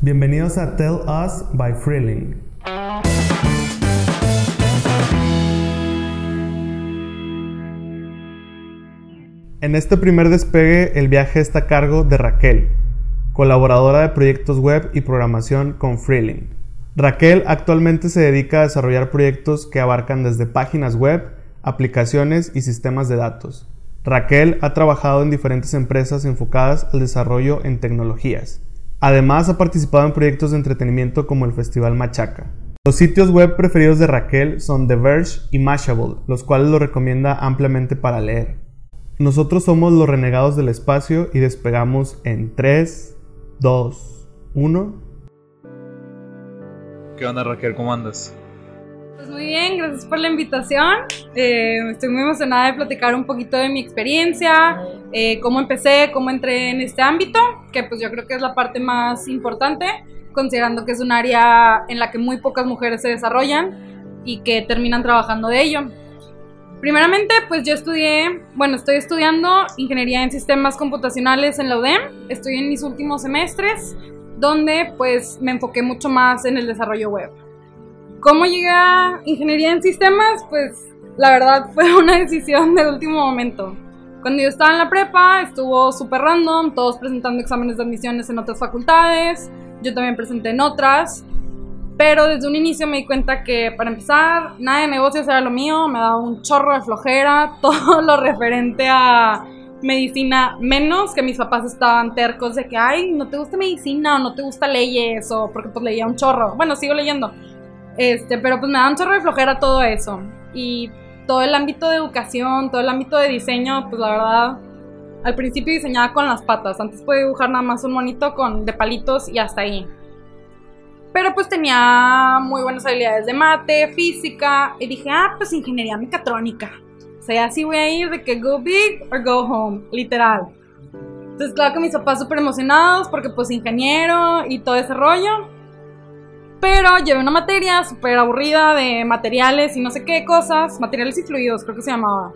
Bienvenidos a Tell Us by Freeling. En este primer despegue el viaje está a cargo de Raquel, colaboradora de proyectos web y programación con Freeling. Raquel actualmente se dedica a desarrollar proyectos que abarcan desde páginas web, aplicaciones y sistemas de datos. Raquel ha trabajado en diferentes empresas enfocadas al desarrollo en tecnologías. Además ha participado en proyectos de entretenimiento como el Festival Machaca. Los sitios web preferidos de Raquel son The Verge y Mashable, los cuales lo recomienda ampliamente para leer. Nosotros somos los renegados del espacio y despegamos en 3, 2, 1. ¿Qué onda Raquel? ¿Cómo andas? Pues muy bien, gracias por la invitación. Eh, estoy muy emocionada de platicar un poquito de mi experiencia, eh, cómo empecé, cómo entré en este ámbito, que pues yo creo que es la parte más importante, considerando que es un área en la que muy pocas mujeres se desarrollan y que terminan trabajando de ello. Primeramente, pues yo estudié, bueno, estoy estudiando ingeniería en sistemas computacionales en la UDEM, estoy en mis últimos semestres, donde pues me enfoqué mucho más en el desarrollo web. ¿Cómo llegué a ingeniería en sistemas? Pues la verdad fue una decisión de último momento. Cuando yo estaba en la prepa estuvo súper random, todos presentando exámenes de admisiones en otras facultades, yo también presenté en otras, pero desde un inicio me di cuenta que para empezar, nada de negocios era lo mío, me daba un chorro de flojera, todo lo referente a medicina, menos que mis papás estaban tercos de que, ay, no te gusta medicina o no te gusta leyes o porque pues leía un chorro. Bueno, sigo leyendo. Este, pero pues me da un chorro de flojera todo eso. Y todo el ámbito de educación, todo el ámbito de diseño, pues la verdad, al principio diseñaba con las patas. Antes podía dibujar nada más un monito con, de palitos y hasta ahí. Pero pues tenía muy buenas habilidades de mate, física, y dije, ah, pues ingeniería mecatrónica. O sea, así voy a ir de que go big or go home, literal. Entonces, claro que mis papás súper emocionados porque pues ingeniero y todo ese rollo. Pero llevé una materia súper aburrida de materiales y no sé qué cosas, materiales y fluidos creo que se llamaba.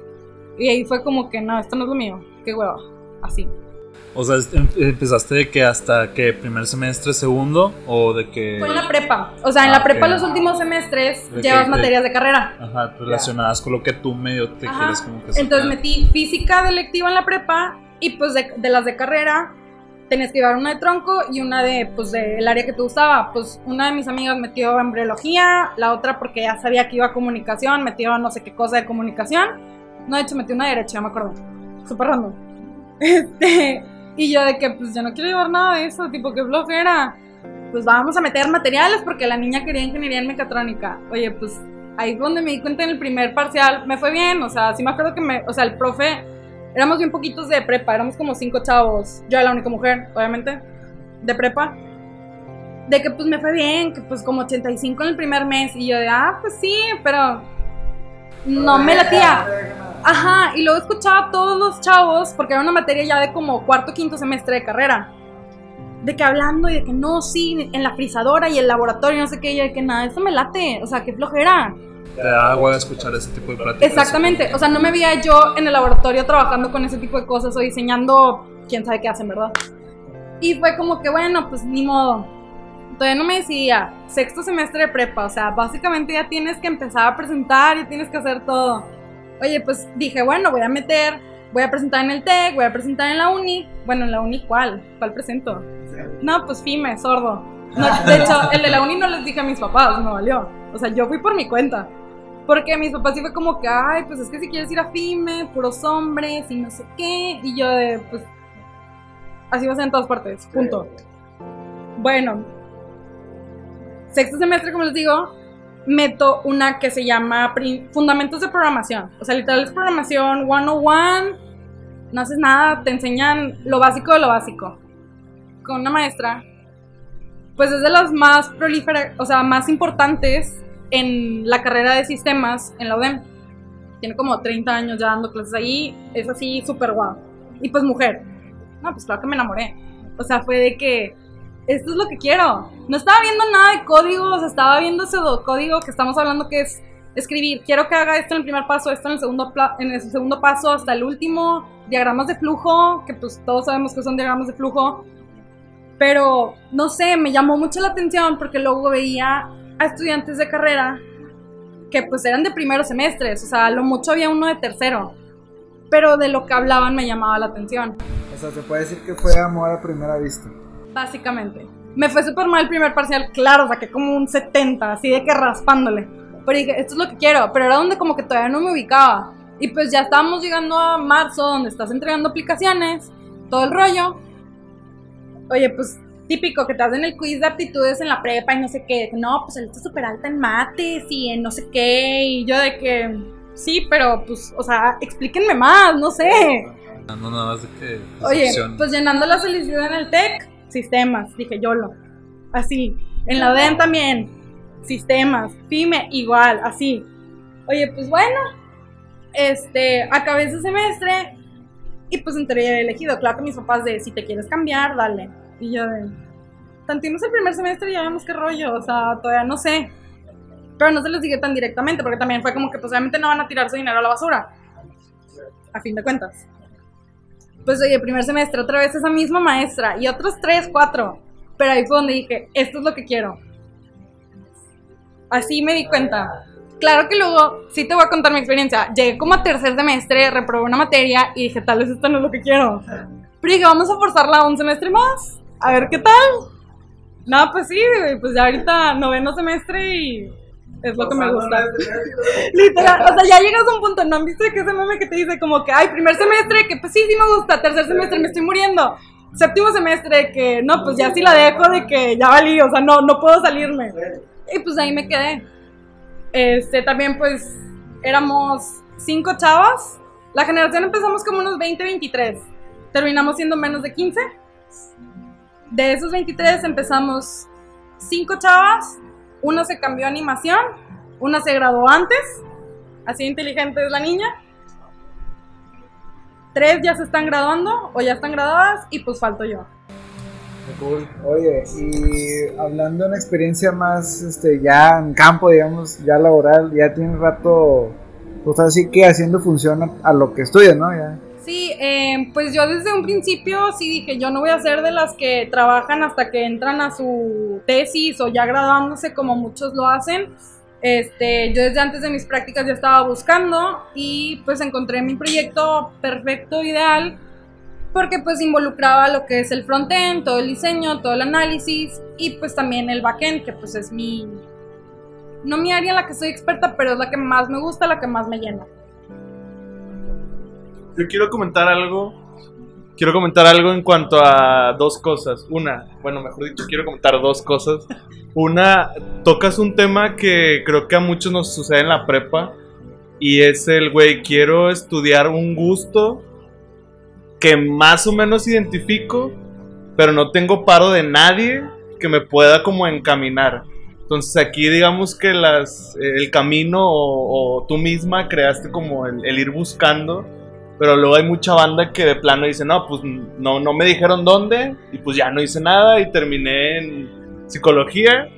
Y ahí fue como que no, esto no es lo mío, qué hueva, así. O sea, em- empezaste de que hasta que primer semestre, segundo, o de que... Fue en la prepa, o sea, en la Ah, prepa ok. los últimos semestres De que llevas te- materias de carrera. Ajá, relacionadas con lo que tú medio te Ajá. quieres como que Entonces sacar. metí física de electiva en la prepa y pues de, de las de carrera tenías que llevar una de tronco y una de pues del área que te gustaba. Pues una de mis amigas metió embriología, la otra porque ya sabía que iba a comunicación, metió no sé qué cosa de comunicación. No, de hecho metió una derecha, no me acuerdo. Súper random. Este, y yo de que pues yo no quiero llevar nada de eso, tipo que flojera. Pues vamos a meter materiales porque la niña quería ingeniería en mecatrónica. Oye, pues ahí fue donde me di cuenta en el primer parcial, me fue bien, o sea, sí me acuerdo que me, o sea, el profe, éramos bien poquitos de prepa, éramos como cinco chavos, yo era la única mujer, obviamente, de prepa, de que pues me fue bien, que pues como 85 en el primer mes, y yo de, ah, pues sí, pero no me latía. Ajá, y luego escuchaba a todos los chavos, porque era una materia ya de como cuarto, quinto semestre de carrera, de que hablando y de que no, sí, en la frisadora y el laboratorio, no sé qué, y de que nada, eso me late, o sea, qué flojera. Te da agua escuchar ese tipo de pláticas. Exactamente, o sea, no me veía yo en el laboratorio trabajando con ese tipo de cosas o diseñando, quién sabe qué hacen, ¿verdad? Y fue como que, bueno, pues ni modo. Todavía no me decidía, sexto semestre de prepa, o sea, básicamente ya tienes que empezar a presentar y tienes que hacer todo. Oye, pues dije, bueno, voy a meter, voy a presentar en el TEC, voy a presentar en la uni. Bueno, en la uni, ¿cuál? ¿Cuál presento? No, pues FIME, sordo. No, de hecho, el de la uni no les dije a mis papás, me valió. O sea, yo fui por mi cuenta. Porque mis papás sí fue como que, ay, pues es que si quieres ir a FIME, puros hombres y no sé qué. Y yo de, pues, así va a ser en todas partes, punto. Bueno, sexto semestre, como les digo, meto una que se llama Fundamentos de Programación. O sea, literal es programación 101. No haces nada, te enseñan lo básico de lo básico. Con una maestra, pues es de las más prolíferas, o sea, más importantes en la carrera de sistemas en la UDEM. Tiene como 30 años ya dando clases ahí. Es así súper guau. Y pues mujer. No, pues claro que me enamoré. O sea, fue de que esto es lo que quiero. No estaba viendo nada de códigos, estaba viendo ese do- código que estamos hablando que es escribir. Quiero que haga esto en el primer paso, esto en el segundo, en el segundo paso, hasta el último. Diagramas de flujo, que pues todos sabemos que son diagramas de flujo. Pero, no sé, me llamó mucho la atención porque luego veía a estudiantes de carrera que pues eran de primeros semestres, o sea, lo mucho había uno de tercero, pero de lo que hablaban me llamaba la atención. O sea, se puede decir que fue amor a primera vista. Básicamente. Me fue súper mal el primer parcial, claro, saqué como un 70, así de que raspándole. Pero dije, esto es lo que quiero, pero era donde como que todavía no me ubicaba. Y pues ya estábamos llegando a marzo, donde estás entregando aplicaciones, todo el rollo. Oye, pues típico que te hacen el quiz de aptitudes en la prepa y no sé qué. No, pues él está súper alta en mates y en no sé qué. Y yo de que, sí, pero pues, o sea, explíquenme más, no sé. No, nada más de que. Oye, pues llenando la solicitud en el TEC, sistemas, dije YOLO. Así. En la DEM también, sistemas. FIME, igual, así. Oye, pues bueno, este, acabé ese semestre y pues entré elegido. Claro que mis papás de, si te quieres cambiar, dale. Y yo de, tantimos el primer semestre y ya vemos qué rollo, o sea, todavía no sé. Pero no se los dije tan directamente porque también fue como que pues obviamente no van a tirar su dinero a la basura. A fin de cuentas. Pues oye, primer semestre, otra vez esa misma maestra y otros tres, cuatro. Pero ahí fue donde dije, esto es lo que quiero. Así me di cuenta. Claro que luego, sí te voy a contar mi experiencia. Llegué como a tercer semestre, reprobé una materia y dije, tal vez esto no es lo que quiero. Pero dije, vamos a forzarla un semestre más, a ver qué tal. No, pues sí, güey, pues ya ahorita noveno semestre y es lo que me gusta. Literal, o sea, ya llegas a un punto, ¿no han visto que ese meme que te dice como que, ay, primer semestre, que pues sí, sí me gusta, tercer semestre me estoy muriendo, séptimo semestre, que no, pues ya sí la dejo de que ya valí, o sea, no, no puedo salirme. Y pues ahí me quedé. Este, también pues éramos cinco chavas, la generación empezamos como unos 20, 23, terminamos siendo menos de 15. De esos 23 empezamos cinco chavas, una se cambió a animación, una se graduó antes, así inteligente es la niña. Tres ya se están graduando o ya están graduadas y pues falto yo. Cool. Oye, y hablando de una experiencia más este, ya en campo, digamos, ya laboral, ya tiene rato, pues así que haciendo función a, a lo que estudias, ¿no? Ya. Sí, eh, pues yo desde un principio sí dije, yo no voy a ser de las que trabajan hasta que entran a su tesis o ya graduándose como muchos lo hacen. Este, yo desde antes de mis prácticas ya estaba buscando y pues encontré mi proyecto perfecto, ideal, porque pues involucraba lo que es el frontend, todo el diseño, todo el análisis y pues también el backend, que pues es mi, no mi área en la que soy experta, pero es la que más me gusta, la que más me llena. Yo quiero comentar algo. Quiero comentar algo en cuanto a dos cosas. Una, bueno, mejor dicho, quiero comentar dos cosas. Una, tocas un tema que creo que a muchos nos sucede en la prepa. Y es el, güey, quiero estudiar un gusto que más o menos identifico, pero no tengo paro de nadie que me pueda como encaminar. Entonces aquí digamos que las, el camino o, o tú misma creaste como el, el ir buscando pero luego hay mucha banda que de plano dice, no, pues no, no me dijeron dónde y pues ya no hice nada y terminé en psicología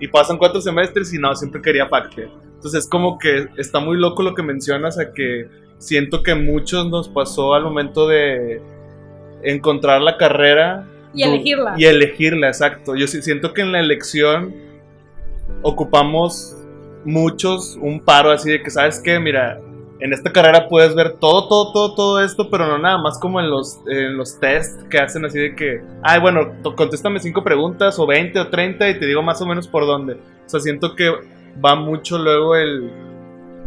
y pasan cuatro semestres y no, siempre quería facte. Entonces es como que está muy loco lo que mencionas a que siento que muchos nos pasó al momento de encontrar la carrera. Y elegirla. Y elegirla, exacto. Yo siento que en la elección ocupamos muchos un paro así de que, ¿sabes qué? Mira, en esta carrera puedes ver todo, todo, todo, todo esto, pero no nada más como en los, en los test que hacen así de que, ay, bueno, contéstame cinco preguntas o 20 o 30 y te digo más o menos por dónde. O sea, siento que va mucho luego el,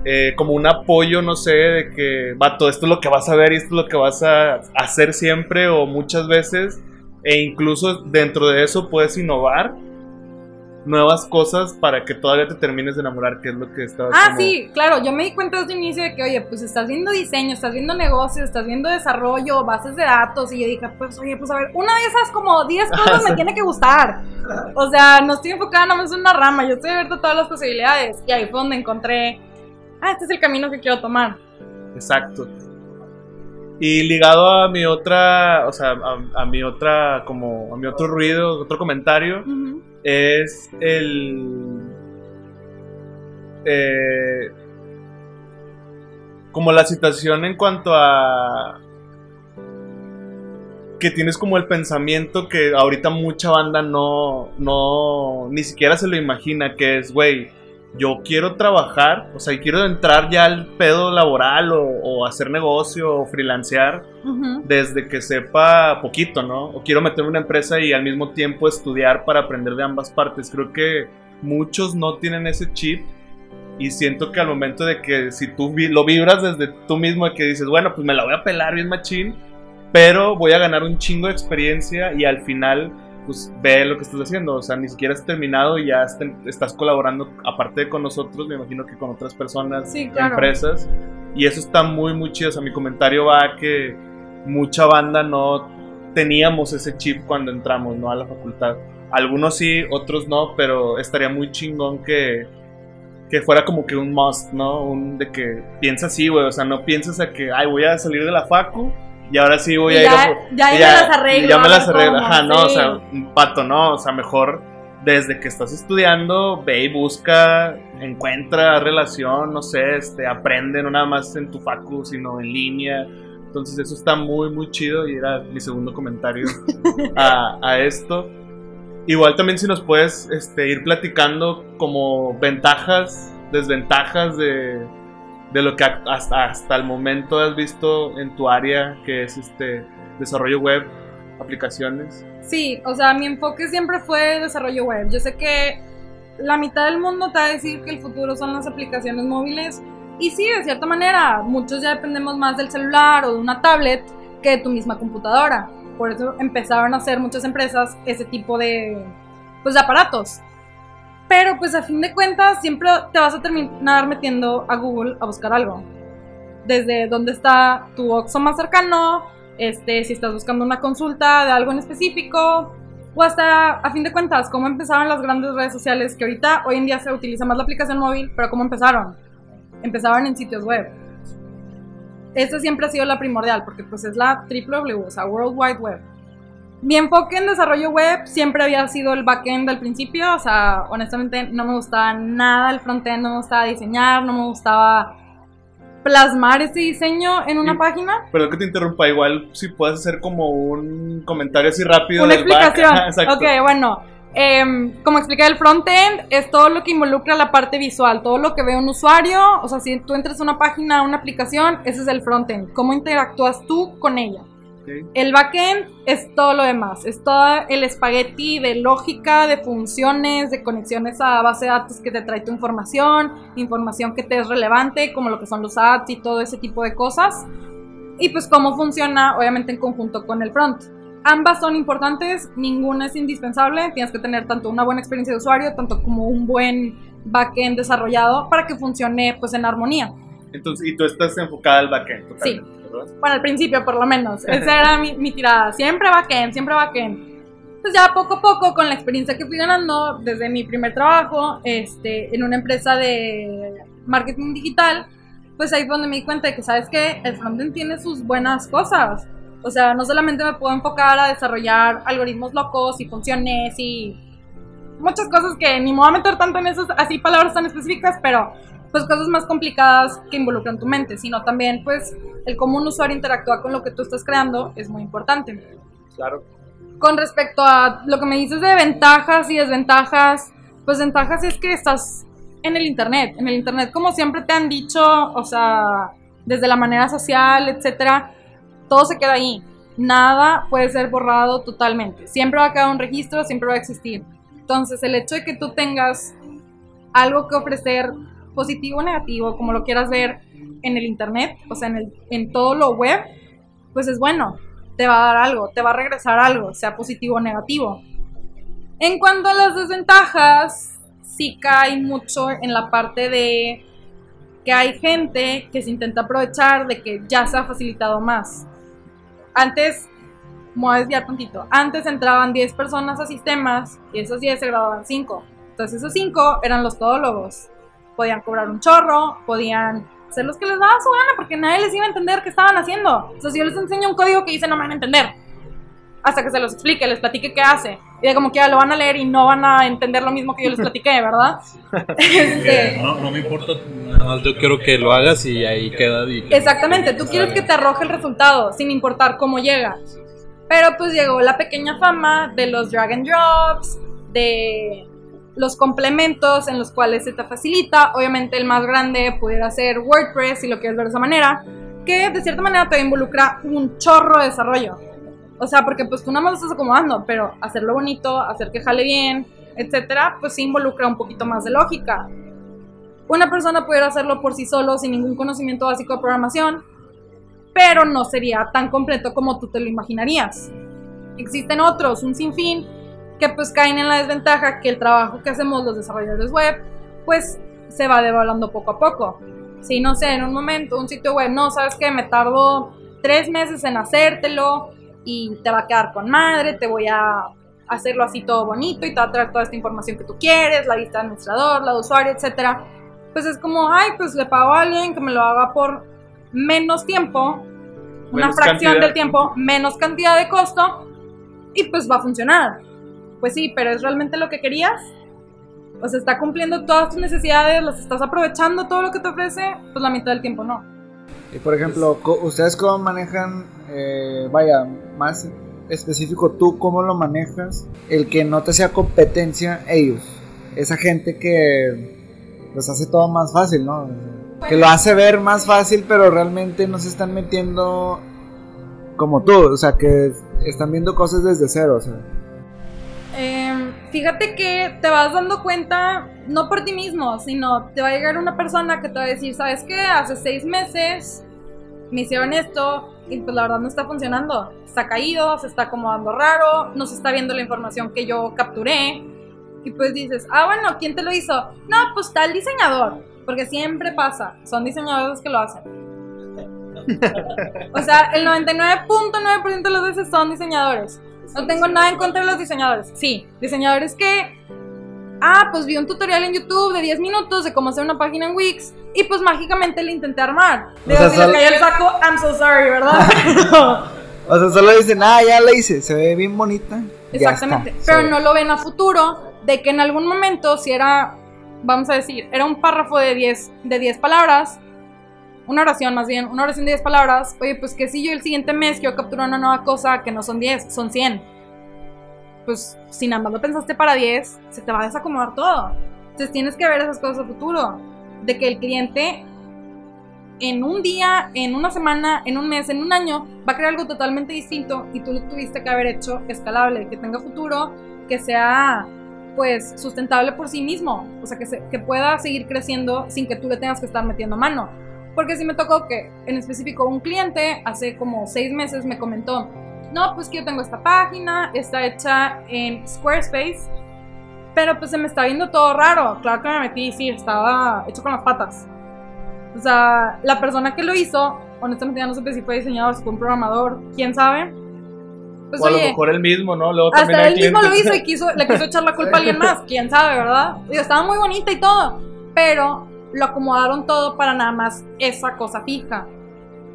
eh, como un apoyo, no sé, de que, vato, esto es lo que vas a ver y esto es lo que vas a hacer siempre o muchas veces. E incluso dentro de eso puedes innovar nuevas cosas para que todavía te termines de enamorar, que es lo que estabas Ah, como- sí, claro, yo me di cuenta desde el inicio de que, oye, pues estás viendo diseño, estás viendo negocios, estás viendo desarrollo, bases de datos, y yo dije, pues, oye, pues a ver, una de esas como 10 cosas me tiene que gustar. O sea, no estoy enfocada nada más en una rama, yo estoy abierta a todas las posibilidades. Y ahí fue donde encontré, ah, este es el camino que quiero tomar. Exacto. Y ligado a mi otra, o sea, a, a mi otra, como, a mi otro ruido, otro comentario. Es el... eh, como la situación en cuanto a que tienes como el pensamiento que ahorita mucha banda no, no, ni siquiera se lo imagina, que es, güey, yo quiero trabajar, o sea, quiero entrar ya al pedo laboral o, hacer negocio o freelancear desde que sepa poquito, ¿no? O quiero meterme en una empresa y al mismo tiempo estudiar para aprender de ambas partes. Creo que muchos no tienen ese chip y siento que al momento de que si tú lo vibras desde tú mismo, que dices, bueno, pues me la voy a pelar bien machín, pero voy a ganar un chingo de experiencia y al final pues ve lo que estás haciendo, o sea, ni siquiera has terminado y ya estás colaborando, aparte de con nosotros, me imagino que con otras personas, empresas, y eso está muy, muy chido, o sea, mi comentario va a que mucha banda no teníamos ese chip cuando entramos, ¿no? A la facultad. Algunos sí, otros no, pero estaría muy chingón que, que fuera como que un must, ¿no? Un de que piensa así, güey, o sea, no piensas a que, ay, voy a salir de la facu y ahora sí voy a ir a. Ya, ya, me las arreglo. Ya me las arreglo. Ajá, no, o sea, un pato, no. O sea, mejor desde que estás estudiando, ve y busca, encuentra relación, no sé, este, aprende no nada más en tu facu, sino en línea. Entonces, eso está muy, muy chido y era mi segundo comentario a, a esto. Igual también si nos puedes este, ir platicando como ventajas, desventajas de, de lo que hasta, hasta el momento has visto en tu área, que es este desarrollo web, aplicaciones. Sí, o sea, mi enfoque siempre fue desarrollo web. Yo sé que la mitad del mundo te va a decir que el futuro son las aplicaciones móviles. Y sí, de cierta manera, muchos ya dependemos más del celular o de una tablet que de tu misma computadora. Por eso empezaron a hacer muchas empresas ese tipo de, pues, de aparatos. Pero pues a fin de cuentas siempre te vas a terminar metiendo a Google a buscar algo. Desde dónde está tu Oxxo más cercano, este, si estás buscando una consulta de algo en específico, o hasta a fin de cuentas cómo empezaron las grandes redes sociales, que ahorita hoy en día se utiliza más la aplicación móvil, pero cómo empezaron. Empezaron en sitios web. Esa siempre ha sido la primordial, porque pues es la www, o sea, World Wide Web mi enfoque en desarrollo web siempre había sido el backend al principio, o sea, honestamente no me gustaba nada el frontend, no me gustaba diseñar, no me gustaba plasmar ese diseño en una página. Perdón que te interrumpa, igual si puedes hacer como un comentario así rápido. Una explicación. ok, bueno. Em, como expliqué, el frontend es todo lo que involucra la parte visual, todo lo que ve un usuario. O sea, si tú entras a una página, a una aplicación, ese es el frontend. ¿Cómo interactúas tú con ella? El backend es todo lo demás, es todo el espagueti de lógica, de funciones, de conexiones a base de datos que te trae tu información, información que te es relevante, como lo que son los ads y todo ese tipo de cosas. Y pues cómo funciona, obviamente, en conjunto con el front. Ambas son importantes, ninguna es indispensable, tienes que tener tanto una buena experiencia de usuario, tanto como un buen backend desarrollado para que funcione pues en armonía. Entonces, y tú estás enfocada al backend, totalmente. Sí. Bueno, al principio por lo menos. Esa era mi, mi tirada. Siempre backend, siempre backend. Pues ya poco a poco, con la experiencia que fui ganando desde mi primer trabajo este, en una empresa de marketing digital, pues ahí fue donde me di cuenta de que, ¿sabes qué? El frontend tiene sus buenas cosas. O sea, no solamente me puedo enfocar a desarrollar algoritmos locos y funciones y muchas cosas que ni me voy a meter tanto en esas así palabras tan específicas, pero pues cosas más complicadas que involucran tu mente, sino también pues el cómo un usuario interactúa con lo que tú estás creando es muy importante. Claro. Con respecto a lo que me dices de ventajas y desventajas, pues ventajas es que estás en el internet, en el internet como siempre te han dicho, o sea, desde la manera social, etcétera, todo se queda ahí. Nada puede ser borrado totalmente. Siempre va a quedar un registro, siempre va a existir. Entonces, el hecho de que tú tengas algo que ofrecer positivo o negativo, como lo quieras ver en el internet, o sea, en, el, en todo lo web, pues es bueno, te va a dar algo, te va a regresar algo, sea positivo o negativo. En cuanto a las desventajas, sí cae mucho en la parte de que hay gente que se intenta aprovechar de que ya se ha facilitado más. Antes, me voy a desviar tantito, antes entraban 10 personas a sistemas y esos 10 se graduaban 5. Entonces esos 5 eran los todólogos podían cobrar un chorro, podían hacer los que les daba su gana porque nadie les iba a entender qué estaban haciendo. Sea, si yo les enseño un código que dice no me van a entender. Hasta que se los explique, les platique qué hace. Y de como que ya lo van a leer y no van a entender lo mismo que yo les platiqué, ¿verdad? Este, no, no me importa, nada más yo quiero que lo hagas y ahí queda. Exactamente, tú quieres que te arroje el resultado sin importar cómo llega. Pero pues llegó la pequeña fama de los drag and drops, de los complementos en los cuales se te facilita. Obviamente el más grande pudiera ser WordPress, si lo quieres ver de esa manera, que de cierta manera te involucra un chorro de desarrollo. O sea, porque pues tú nada más lo estás acomodando, pero hacerlo bonito, hacer que jale bien, etcétera, pues sí involucra un poquito más de lógica. Una persona pudiera hacerlo por sí solo sin ningún conocimiento básico de programación, pero no sería tan completo como tú te lo imaginarías. Existen otros, un sinfín, que pues caen en la desventaja que el trabajo que hacemos los desarrolladores web, pues se va devaluando poco a poco. Si no sé, en un momento un sitio web, no, sabes que me tardo tres meses en hacértelo y te va a quedar con madre, te voy a hacerlo así todo bonito y te va a traer toda esta información que tú quieres, la vista de administrador, la de usuario, etcétera. Pues es como, ay, pues le pago a alguien que me lo haga por menos tiempo, una fracción cantidad. del tiempo, menos cantidad de costo y pues va a funcionar. Pues sí, pero ¿es realmente lo que querías? O sea, ¿está cumpliendo todas tus necesidades? ¿Las estás aprovechando todo lo que te ofrece? Pues la mitad del tiempo no. Y por ejemplo, co- ¿ustedes cómo manejan, eh, vaya, más específico tú, cómo lo manejas? El que no te sea competencia ellos. Esa gente que los hace todo más fácil, ¿no? Que lo hace ver más fácil, pero realmente no se están metiendo como tú. O sea, que están viendo cosas desde cero. O sea. Fíjate que te vas dando cuenta, no por ti mismo, sino te va a llegar una persona que te va a decir, ¿sabes qué? Hace seis meses me hicieron esto y pues la verdad no está funcionando. Está caído, se está acomodando raro, no se está viendo la información que yo capturé. Y pues dices, ah, bueno, ¿quién te lo hizo? No, pues tal diseñador, porque siempre pasa, son diseñadores que lo hacen. O sea, el 99.9% de las veces son diseñadores. No tengo nada en contra de los diseñadores. Sí, diseñadores que. Ah, pues vi un tutorial en YouTube de 10 minutos de cómo hacer una página en Wix y pues mágicamente le intenté armar. Digo, si le cayó el saco, I'm so sorry, ¿verdad? O sea, solo dicen, ah, ya la hice, se ve bien bonita. Exactamente. está. Pero no lo ven a futuro de que en algún momento, si era, vamos a decir, era un párrafo de 10, de 10 palabras, una oración más bien, una oración de 10 palabras, oye, pues que si yo el siguiente mes quiero capturar una nueva cosa que no son 10, son 100. Pues si nada más lo pensaste para 10, se te va a desacomodar todo. Entonces tienes que ver esas cosas a futuro. De que el cliente en un día, en una semana, en un mes, en un año, va a crear algo totalmente distinto y tú lo tuviste que haber hecho escalable, que tenga futuro, que sea pues sustentable por sí mismo, o sea, que, se- que pueda seguir creciendo sin que tú le tengas que estar metiendo mano. Porque sí me tocó que en específico un cliente hace como seis meses me comentó, no, pues que yo tengo esta página, está hecha en Squarespace, pero pues se me está viendo todo raro. Claro que me metí sí, estaba hecho con las patas. O sea, la persona que lo hizo, honestamente ya no sé si fue diseñador, si fue un programador, quién sabe. Pues o a lo oye, mejor él mismo, ¿no? Luego hasta él mismo lo hizo y quiso, le quiso echar la culpa a alguien más, quién sabe, ¿verdad? Digo, estaba muy bonita y todo, pero lo acomodaron todo para nada más esa cosa fija.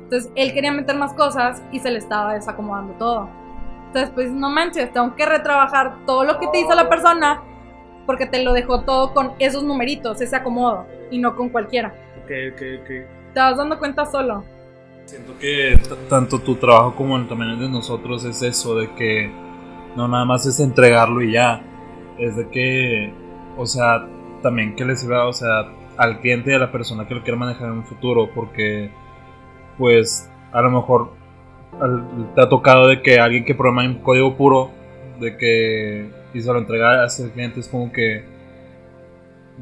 Entonces él quería meter más cosas y se le estaba desacomodando todo. Entonces, pues no manches, tengo que retrabajar todo lo que te hizo la persona porque te lo dejó todo con esos numeritos, ese acomodo, y no con cualquiera. Ok, ok, ok. Te vas dando cuenta solo. Siento que tanto tu trabajo como el también el de nosotros es eso, de que no nada más es entregarlo y ya. Es de que, o sea, también que le sirva, o sea, al cliente y a la persona que lo quiera manejar en un futuro, porque, pues, a lo mejor te ha tocado de que alguien que programa en código puro, de que, y se lo entrega a ese cliente, es como que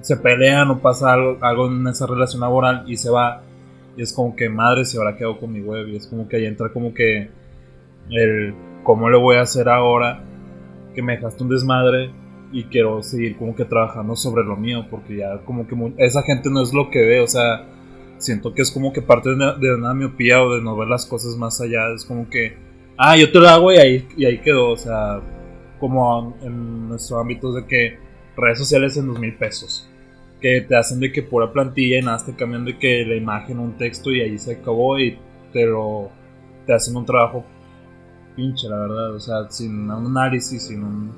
se pelean o pasa algo, algo en esa relación laboral y se va. Y es como que madre, si ahora quedo con mi web. Y es como que ahí entra como que el cómo le voy a hacer ahora que me dejaste un desmadre y quiero seguir como que trabajando sobre lo mío. Porque ya como que mu- esa gente no es lo que ve. O sea, siento que es como que parte de una, de una miopía o de no ver las cosas más allá. Es como que, ah, yo te lo hago y ahí, y ahí quedó. O sea, como en nuestro ámbito de que redes sociales en dos mil pesos que te hacen de que pura plantilla y nada, te cambian de que la imagen, un texto y ahí se acabó y te lo te hacen un trabajo pinche, la verdad, o sea, sin un análisis, sin un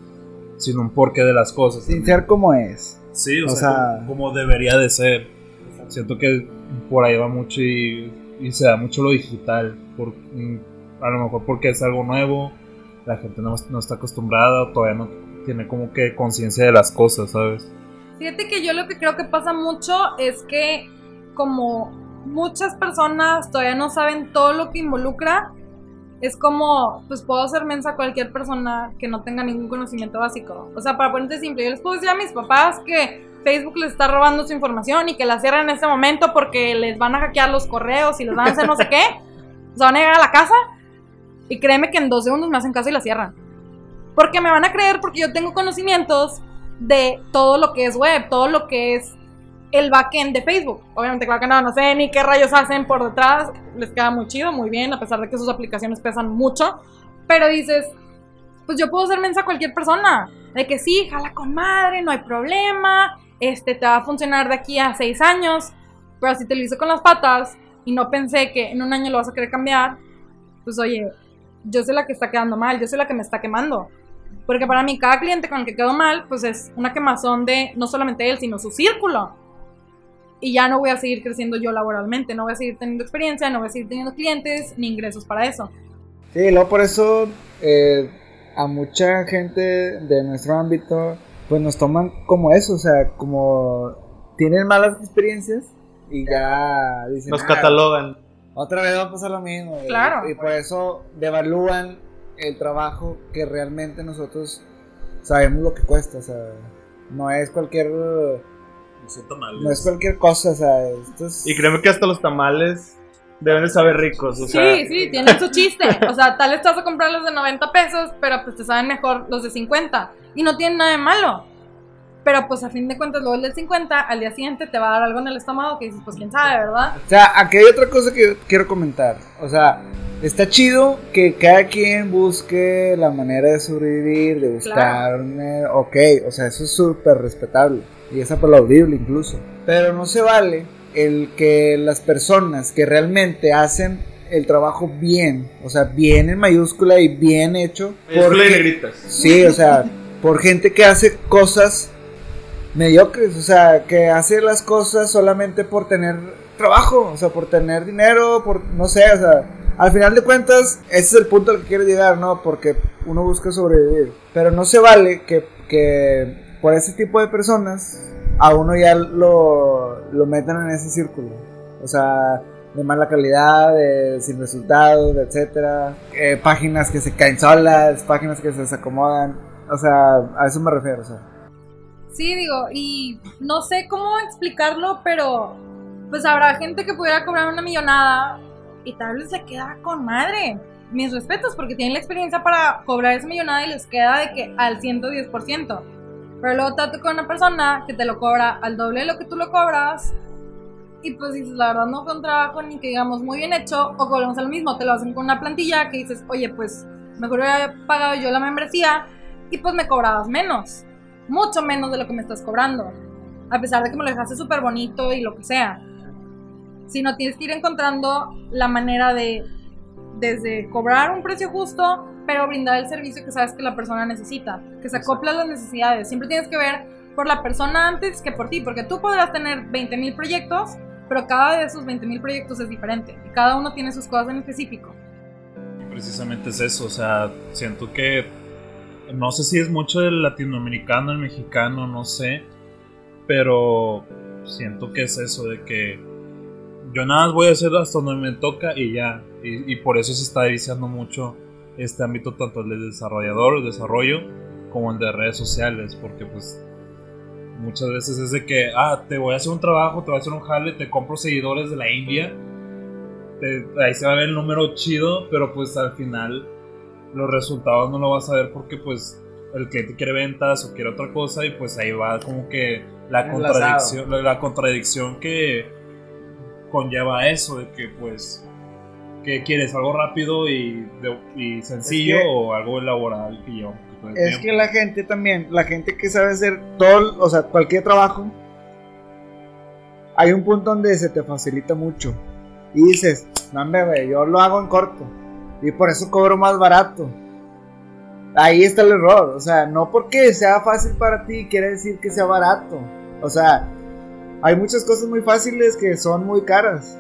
sin un porqué de las cosas. Sin ser como es. Sí, o, o sea, sea- como, como debería de ser. Siento que por ahí va mucho y, y se da mucho lo digital, por, mm, a lo mejor porque es algo nuevo la gente no, no está acostumbrada o todavía no tiene como que conciencia de las cosas, ¿sabes? Fíjate que yo lo que creo que pasa mucho es que como muchas personas todavía no saben todo lo que involucra, es como, pues puedo hacer mensa a cualquier persona que no tenga ningún conocimiento básico. O sea, para ponerte simple, yo les puedo decir a mis papás que Facebook les está robando su información y que la cierran en este momento porque les van a hackear los correos y les van a hacer no sé qué. Se van a llegar a la casa y créeme que en dos segundos me hacen caso y la cierran. Porque me van a creer porque yo tengo conocimientos de todo lo que es web, todo lo que es el backend de Facebook. Obviamente, claro que no, no sé ni qué rayos hacen por detrás. Les queda muy chido, muy bien, a pesar de que sus aplicaciones pesan mucho. Pero dices, pues yo puedo ser mensa a cualquier persona. De que sí, jala con madre, no hay problema. Este te va a funcionar de aquí a seis años. Pero si te lo hice con las patas y no pensé que en un año lo vas a querer cambiar, pues oye, yo soy la que está quedando mal, yo soy la que me está quemando. Porque para mí, cada cliente con el que quedo mal, pues es una quemazón de no solamente él, sino su círculo y ya no voy a seguir creciendo yo laboralmente, no voy a seguir teniendo experiencia, no voy a seguir teniendo clientes ni ingresos para eso. Sí, luego por eso eh, a mucha gente de nuestro ámbito pues nos toman como eso, o sea, como tienen malas experiencias y ya dicen... Nos "Ah, catalogan. Otra vez va a pasar lo mismo. y- Claro. Y, por eso devalúan el trabajo que realmente nosotros sabemos lo que cuesta, o sea, no es cualquier... No es cualquier cosa, o sea, esto es... Y créeme que hasta los tamales deben de saber ricos. O sea, sí, sí, tienen su chiste. O sea, tal vez te vas a comprar los de 90 pesos, pero pues te saben mejor los de 50. Y no tienen nada de malo. Pero pues a fin de cuentas, luego el del 50, al día siguiente te va a dar algo en el estómago que dices, pues quién sabe, ¿verdad? O sea, aquí hay otra cosa que quiero comentar. O sea, está chido que cada quien busque la manera de sobrevivir, de buscar... eh, Ok, o sea, eso es súper respetable. Y es aplaudible incluso. Pero no se vale el que las personas que realmente hacen el trabajo bien, o sea, bien en mayúscula y bien hecho, Mayúscula y porque- negritas. Sí, o sea, por gente que hace cosas mediocres, o sea, que hace las cosas solamente por tener trabajo, o sea, por tener dinero, por no sé, o sea, al final de cuentas, ese es el punto al que quiero llegar, ¿no? Porque uno busca sobrevivir, pero no se vale que, que por ese tipo de personas a uno ya lo, lo metan en ese círculo, o sea, de mala calidad, sin resultados, de etcétera, eh, páginas que se caen solas, páginas que se desacomodan, o sea, a eso me refiero, o sea. Sí, digo, y no sé cómo explicarlo, pero pues habrá gente que pudiera cobrar una millonada y tal vez le queda con madre. Mis respetos, porque tienen la experiencia para cobrar esa millonada y les queda de que al 110%. Pero luego te toca una persona que te lo cobra al doble de lo que tú lo cobras. Y pues dices, la verdad no fue un trabajo ni que digamos muy bien hecho. O volvemos a lo mismo, te lo hacen con una plantilla que dices, oye, pues mejor hubiera pagado yo la membresía y pues me cobrabas menos mucho menos de lo que me estás cobrando. A pesar de que me lo dejaste súper bonito y lo que sea. Si no tienes que ir encontrando la manera de, desde cobrar un precio justo, pero brindar el servicio que sabes que la persona necesita, que se acopla a las necesidades. Siempre tienes que ver por la persona antes que por ti, porque tú podrás tener 20 mil proyectos, pero cada de esos 20 mil proyectos es diferente y cada uno tiene sus cosas en específico. Precisamente es eso, o sea, siento que no sé si es mucho del latinoamericano, el mexicano, no sé, pero siento que es eso de que yo nada más voy a hacer hasta donde me toca y ya, y, y por eso se está viciando mucho este ámbito tanto el de desarrollador, el desarrollo, como el de redes sociales, porque pues muchas veces es de que, ah, te voy a hacer un trabajo, te voy a hacer un jale, te compro seguidores de la India, te- ahí se va a ver el número chido, pero pues al final los resultados no lo vas a ver porque pues el cliente quiere ventas o quiere otra cosa y pues ahí va como que la Enlazado. contradicción, la, la contradicción que conlleva eso de que pues que quieres algo rápido y, de- y sencillo Es que- o algo elaborado que lleva un poquito de Es tiempo. que la gente también, la gente que sabe hacer todo, o sea, cualquier trabajo, hay un punto donde se te facilita mucho. Y dices, hombre, güey, yo lo hago en corto. Y por eso cobro más barato. Ahí está el error. O sea, no porque sea fácil para ti quiere decir que sea barato. O sea, hay muchas cosas muy fáciles que son muy caras.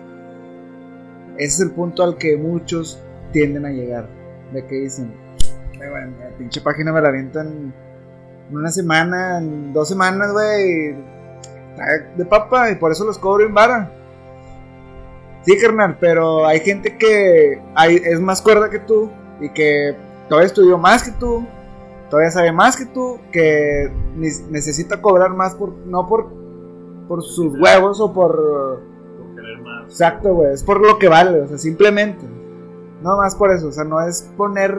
Ese es el punto al que muchos tienden a llegar. De que dicen, güey. La pinche página me la avientan en una semana, en dos semanas, güey. De papa, y por eso los cobro en vara. Sí, carnal, pero hay gente que es más cuerda que tú y que todavía estudió más que tú, todavía sabe más que tú, que ne- necesita cobrar más por no por por sus huevos o por Por querer más. exacto, güey, es por lo que vale, o sea, simplemente. No más por eso, o sea, no es poner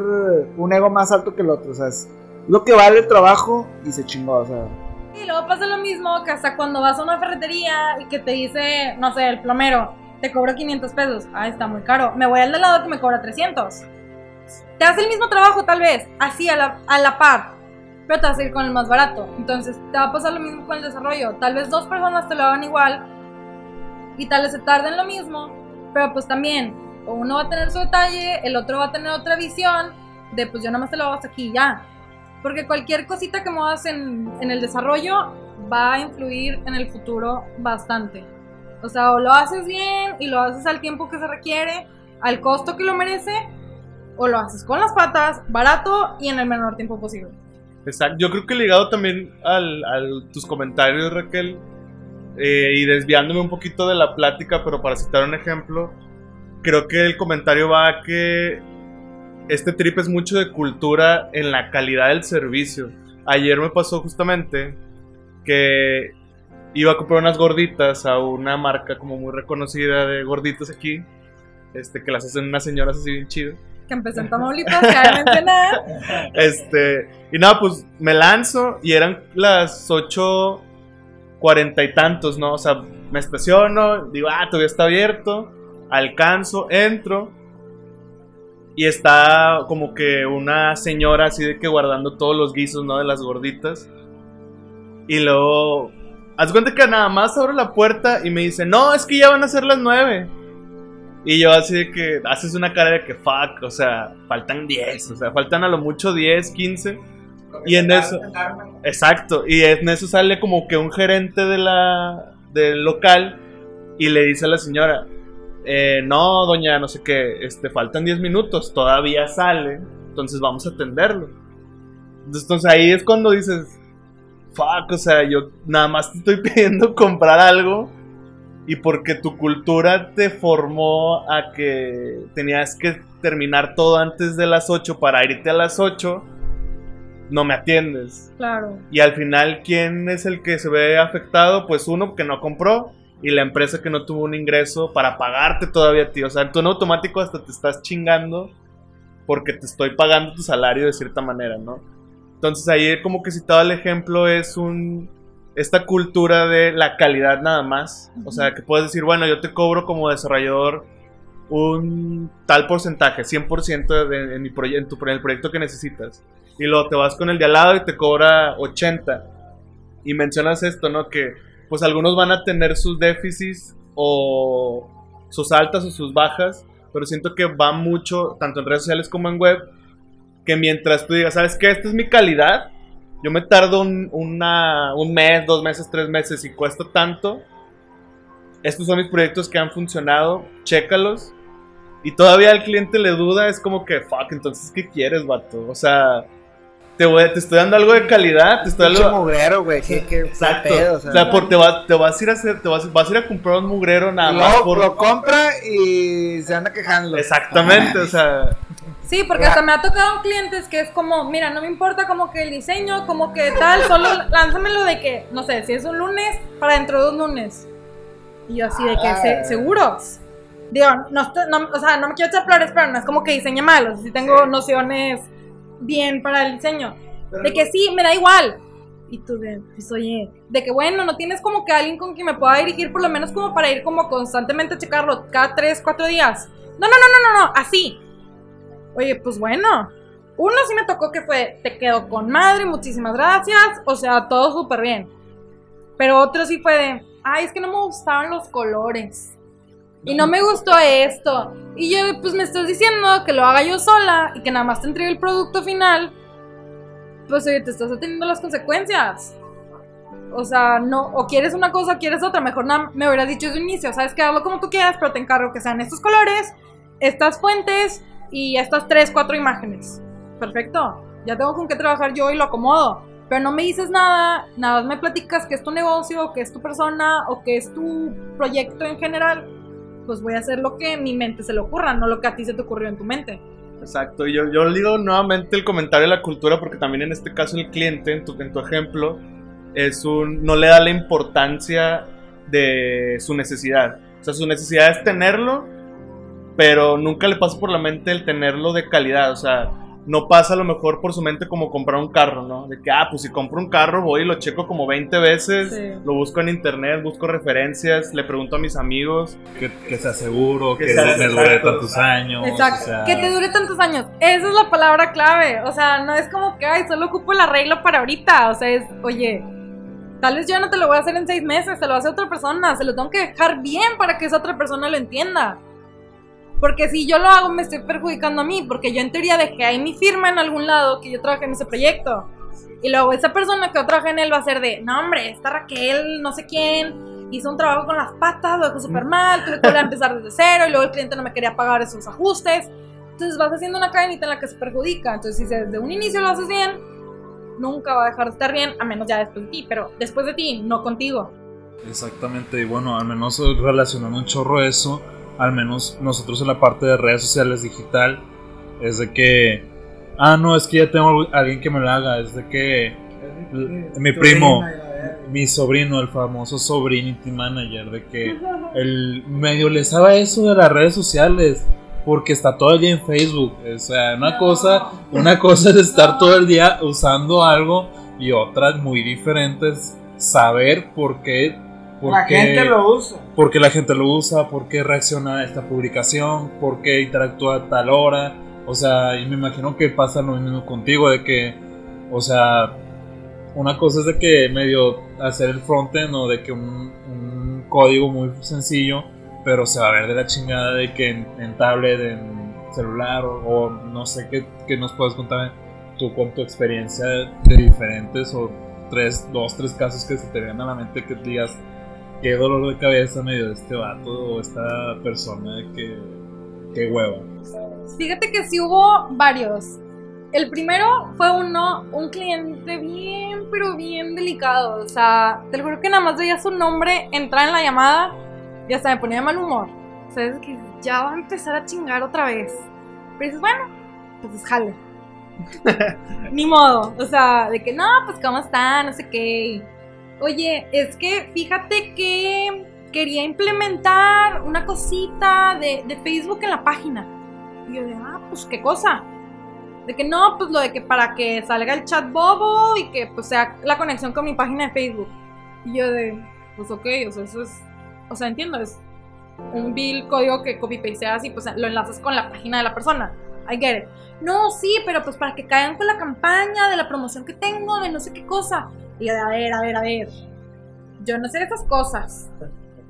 un ego más alto que el otro, o sea, es lo que vale el trabajo y se chingó, o sea. Y luego pasa lo mismo que hasta cuando vas a una ferretería y que te dice, no sé, el plomero, te cobro 500 pesos. Ah, está muy caro. Me voy al de lado que me cobra 300. Te hace el mismo trabajo tal vez, así a la, a la par, pero te vas a ir con el más barato. Entonces te va a pasar lo mismo con el desarrollo. Tal vez dos personas te lo hagan igual y tal vez se tarden lo mismo, pero pues también o uno va a tener su detalle, el otro va a tener otra visión de pues yo nada más te lo hago hasta aquí ya. Porque cualquier cosita que muevas en, en el desarrollo va a influir en el futuro bastante. O sea, o lo haces bien y lo haces al tiempo que se requiere, al costo que lo merece, o lo haces con las patas, barato y en el menor tiempo posible. Exacto. Yo creo que ligado también al, al- tus comentarios, Raquel, eh, y desviándome un poquito de la plática, pero para citar un ejemplo, creo que el comentario va a que este trip es mucho de cultura en la calidad del servicio. Ayer me pasó justamente que iba a comprar unas gorditas a una marca como muy reconocida de gorditas aquí, este, que las hacen unas señoras así bien chidas. Que empezó en Tamaulipas, cabe mencionar. Este, y nada, pues me lanzo y eran las ocho cuarenta y tantos, ¿no? O sea, me estaciono, digo, ah, todavía está abierto, alcanzo, entro y está como que una señora así de que guardando todos los guisos, ¿no? De las gorditas. Y luego, haz cuenta que nada más abro la puerta y me dice, no, es que ya van a ser las nueve. Y yo así de que haces una cara de que fuck, o sea, faltan 10, o sea, faltan a lo mucho 10, 15. Y en eso, exacto, y en eso sale como que un gerente de la, del local y le dice a la señora, eh, no, doña, no sé qué, este, faltan 10 minutos, todavía sale, entonces vamos a atenderlo. Entonces ahí es cuando dices, fuck, o sea, yo nada más te estoy pidiendo comprar algo y porque tu cultura te formó a que tenías que terminar todo antes de las 8 para irte a las 8, no me atiendes. Claro. Y al final, ¿quién es el que se ve afectado? Pues uno que no compró y la empresa que no tuvo un ingreso para pagarte todavía a ti. O sea, tú en automático hasta te estás chingando porque te estoy pagando tu salario de cierta manera, ¿no? Entonces ahí como que citado el ejemplo es un esta cultura de la calidad nada más. O sea, que puedes decir, bueno, yo te cobro como desarrollador un tal porcentaje, 100% de, en, mi en, tu, en el proyecto que necesitas. Y luego te vas con el de al lado y te cobra 80. Y mencionas esto, ¿no? Que pues algunos van a tener sus déficits o sus altas o sus bajas, pero siento que va mucho, tanto en redes sociales como en web, que mientras tú digas, ¿sabes qué? Esta es mi calidad, yo me tardo un, una- un mes, dos meses, tres meses y cuesta tanto. Estos son mis proyectos que han funcionado, chécalos. Y todavía al cliente le duda, es como que, fuck, entonces, ¿qué quieres, vato? O sea, te, voy, te estoy dando algo de calidad, te estoy dando... mugrero, güey. ¿Qué, qué, Exacto. pedo, o sea, por- te, vas, te vas a ir a hacer, te vas, vas a ir a comprar un mugrero nada más lo, por... lo compra y se anda quejando. Exactamente, o sea, Sí, porque hasta me ha tocado clientes que es como, mira, no me importa como que el diseño, como que tal, solo lánzamelo de que, no sé, si es un lunes, para dentro de dos lunes. Y yo así de que, "Se- ¿seguros? Digo, no, no, o sea, no me quiero echar flores, pero no es como que diseñe mal, o sea, sí tengo nociones bien para el diseño. De que sí, me da igual. Y tú de, pues oye, de que bueno, no tienes como que alguien con quien me pueda dirigir, por lo menos como para ir como constantemente a checarlo cada tres, cuatro días. No, no, no, no, no, no, así. Oye, pues bueno. Uno sí me tocó que fue, te quedó con madre, muchísimas gracias. O sea, todo súper bien. Pero otro sí fue de, ay, es que no me gustaban los colores. Y no me gustó esto. Y yo, pues me estás diciendo que lo haga yo sola y que nada más te entregue el producto final. Pues oye, te estás atendiendo las consecuencias. O sea, no, o quieres una cosa o quieres otra. Mejor nada, me hubieras dicho desde un inicio, sabes que hazlo como tú quieras, pero te encargo que sean estos colores, estas fuentes y estas tres, cuatro imágenes. perfecto, ya tengo con qué trabajar yo y lo acomodo. Pero no me dices nada, nada más me platicas que es tu negocio, que es tu persona o que es tu proyecto en general. Pues voy a hacer lo que en mi mente se le ocurra, no lo que a ti se te ocurrió en tu mente. Exacto, y yo, yo digo nuevamente el comentario de la cultura porque también en este caso el cliente, en tu, en tu ejemplo, es un, no le da la importancia de su necesidad. O sea, su necesidad es tenerlo, pero nunca le pasa por la mente el tenerlo de calidad. O sea, no pasa a lo mejor por su mente como comprar un carro, ¿no? De que, ah, pues si compro un carro voy y lo checo como 20 veces, Sí. lo busco en internet, busco referencias, le pregunto a mis amigos. Que, que sea seguro, Que que, sea- me dure tantos años. Exacto, o sea, que te dure tantos años. Esa es la palabra clave. O sea, no es como que, ay, solo ocupo el arreglo para ahorita. O sea, es, oye, tal vez yo no te lo voy a hacer en seis meses, se lo hace otra persona. Se lo tengo que dejar bien para que esa otra persona lo entienda. Porque si yo lo hago, me estoy perjudicando a mí. Porque yo en teoría dejé ahí mi firma en algún lado que yo trabajé en ese proyecto. Y luego esa persona que yo trabajé en él va a ser de, no hombre, esta Raquel, no sé quién, hizo un trabajo con las patas, lo dejó súper mal, tuve que volver a empezar desde cero y luego el cliente no me quería pagar esos ajustes. Entonces vas haciendo una cadenita en la que se perjudica. Entonces si desde un inicio lo haces bien, nunca va a dejar de estar bien, a menos ya después de ti, pero después de ti, no contigo. Exactamente, y bueno, al menos relacionando un chorro eso, al menos nosotros en la parte de redes sociales digital, es de que, ah, no, es que ya tengo a alguien que me lo haga, es de que mi primo, mi sobrino, el famoso sobrinity manager, de que el medio le sabe eso de las redes sociales. Porque está todo el día en Facebook. O sea, una cosa, una cosa es estar todo el día usando algo y otra muy diferente es saber por qué. Por La gente lo usa. por qué la gente lo usa, por qué reacciona a esta publicación, por qué interactúa a tal hora. O sea, y me imagino que pasa lo mismo contigo, de que, o sea, una cosa es de que medio hacer el frontend o de que un, un código muy sencillo, pero se va a ver de la chingada de que en, en tablet, en celular o, o no sé qué, qué nos puedes contar tú con tu experiencia de diferentes o tres, dos, tres casos que se te vengan a la mente que digas qué dolor de cabeza medio de este vato o esta persona de que qué hueva. Fíjate que sí hubo varios. El primero fue uno, un cliente bien, pero bien delicado. O sea, te lo juro que nada más veía su nombre entrar en la llamada y hasta me ponía de mal humor. O sea, es que ya va a empezar a chingar otra vez. Pero dices, bueno, pues es jale. Ni modo. O sea, de que no, pues cómo está, no sé qué. Oye, es que fíjate que quería implementar una cosita de, de Facebook en la página. Y yo de, ah, pues qué cosa. De que no, pues lo de que para que salga el chat bobo y que pues sea la conexión con mi página de Facebook. Y yo de, pues ok, o sea, eso es, o sea, entiendo, es un bill código que copy pasteas y pues lo enlazas con la página de la persona. I get it. No, sí, pero pues para que caigan con la campaña de la promoción que tengo, de no sé qué cosa. Y yo de, a ver, a ver, a ver. Yo no sé esas cosas.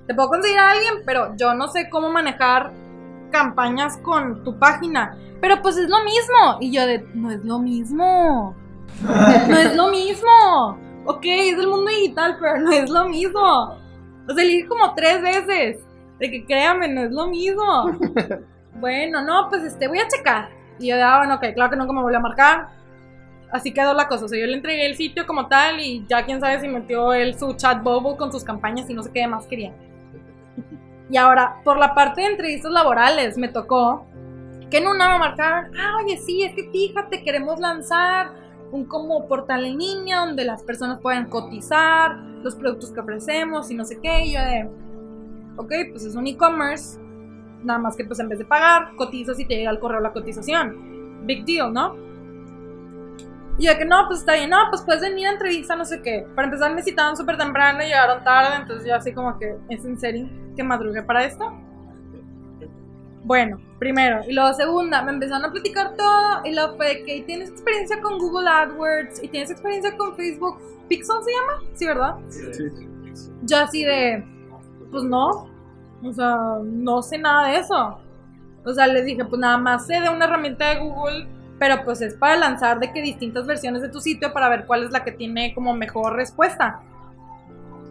Te puedo conseguir a alguien, pero yo no sé cómo manejar campañas con tu página. Pero pues es lo mismo. Y yo de, no es lo mismo. No es lo mismo. Ok, es el mundo digital, pero no es lo mismo. O sea, le dije como tres veces. De que créame, no es lo mismo. Bueno, no, pues este, voy a checar. Y yo de, ah, bueno, ok, claro que nunca me volvió a marcar. Así quedó la cosa. O sea, yo le entregué el sitio como tal y ya quién sabe si metió él su chat bobo con sus campañas y no sé qué más quería. Y ahora, por la parte de entrevistas laborales, me tocó que en una me marcaron, ah, oye, sí, es que fíjate, queremos lanzar un como portal en línea donde las personas puedan cotizar los productos que ofrecemos y no sé qué. Y yo de, ok, pues es un e-commerce, nada más que pues en vez de pagar, cotizas y te llega al correo la cotización. Big deal, ¿no? Y yo de que no, pues está bien, no, pues puedes venir a entrevista, no sé qué. Para empezar me citaban súper temprano y llegaron tarde, entonces yo así como que, ¿es en serio que madrugué para esto? Bueno, primero. Y luego segunda, me empezaron a platicar todo y luego fue de que tienes experiencia con Google AdWords y tienes experiencia con Facebook Pixel se llama, sí, ¿verdad? Yo así de, pues no, o sea, no sé nada de eso. O sea, les dije, pues nada más sé de una herramienta de Google, pero pues es para lanzar de que distintas versiones de tu sitio para ver cuál es la que tiene como mejor respuesta.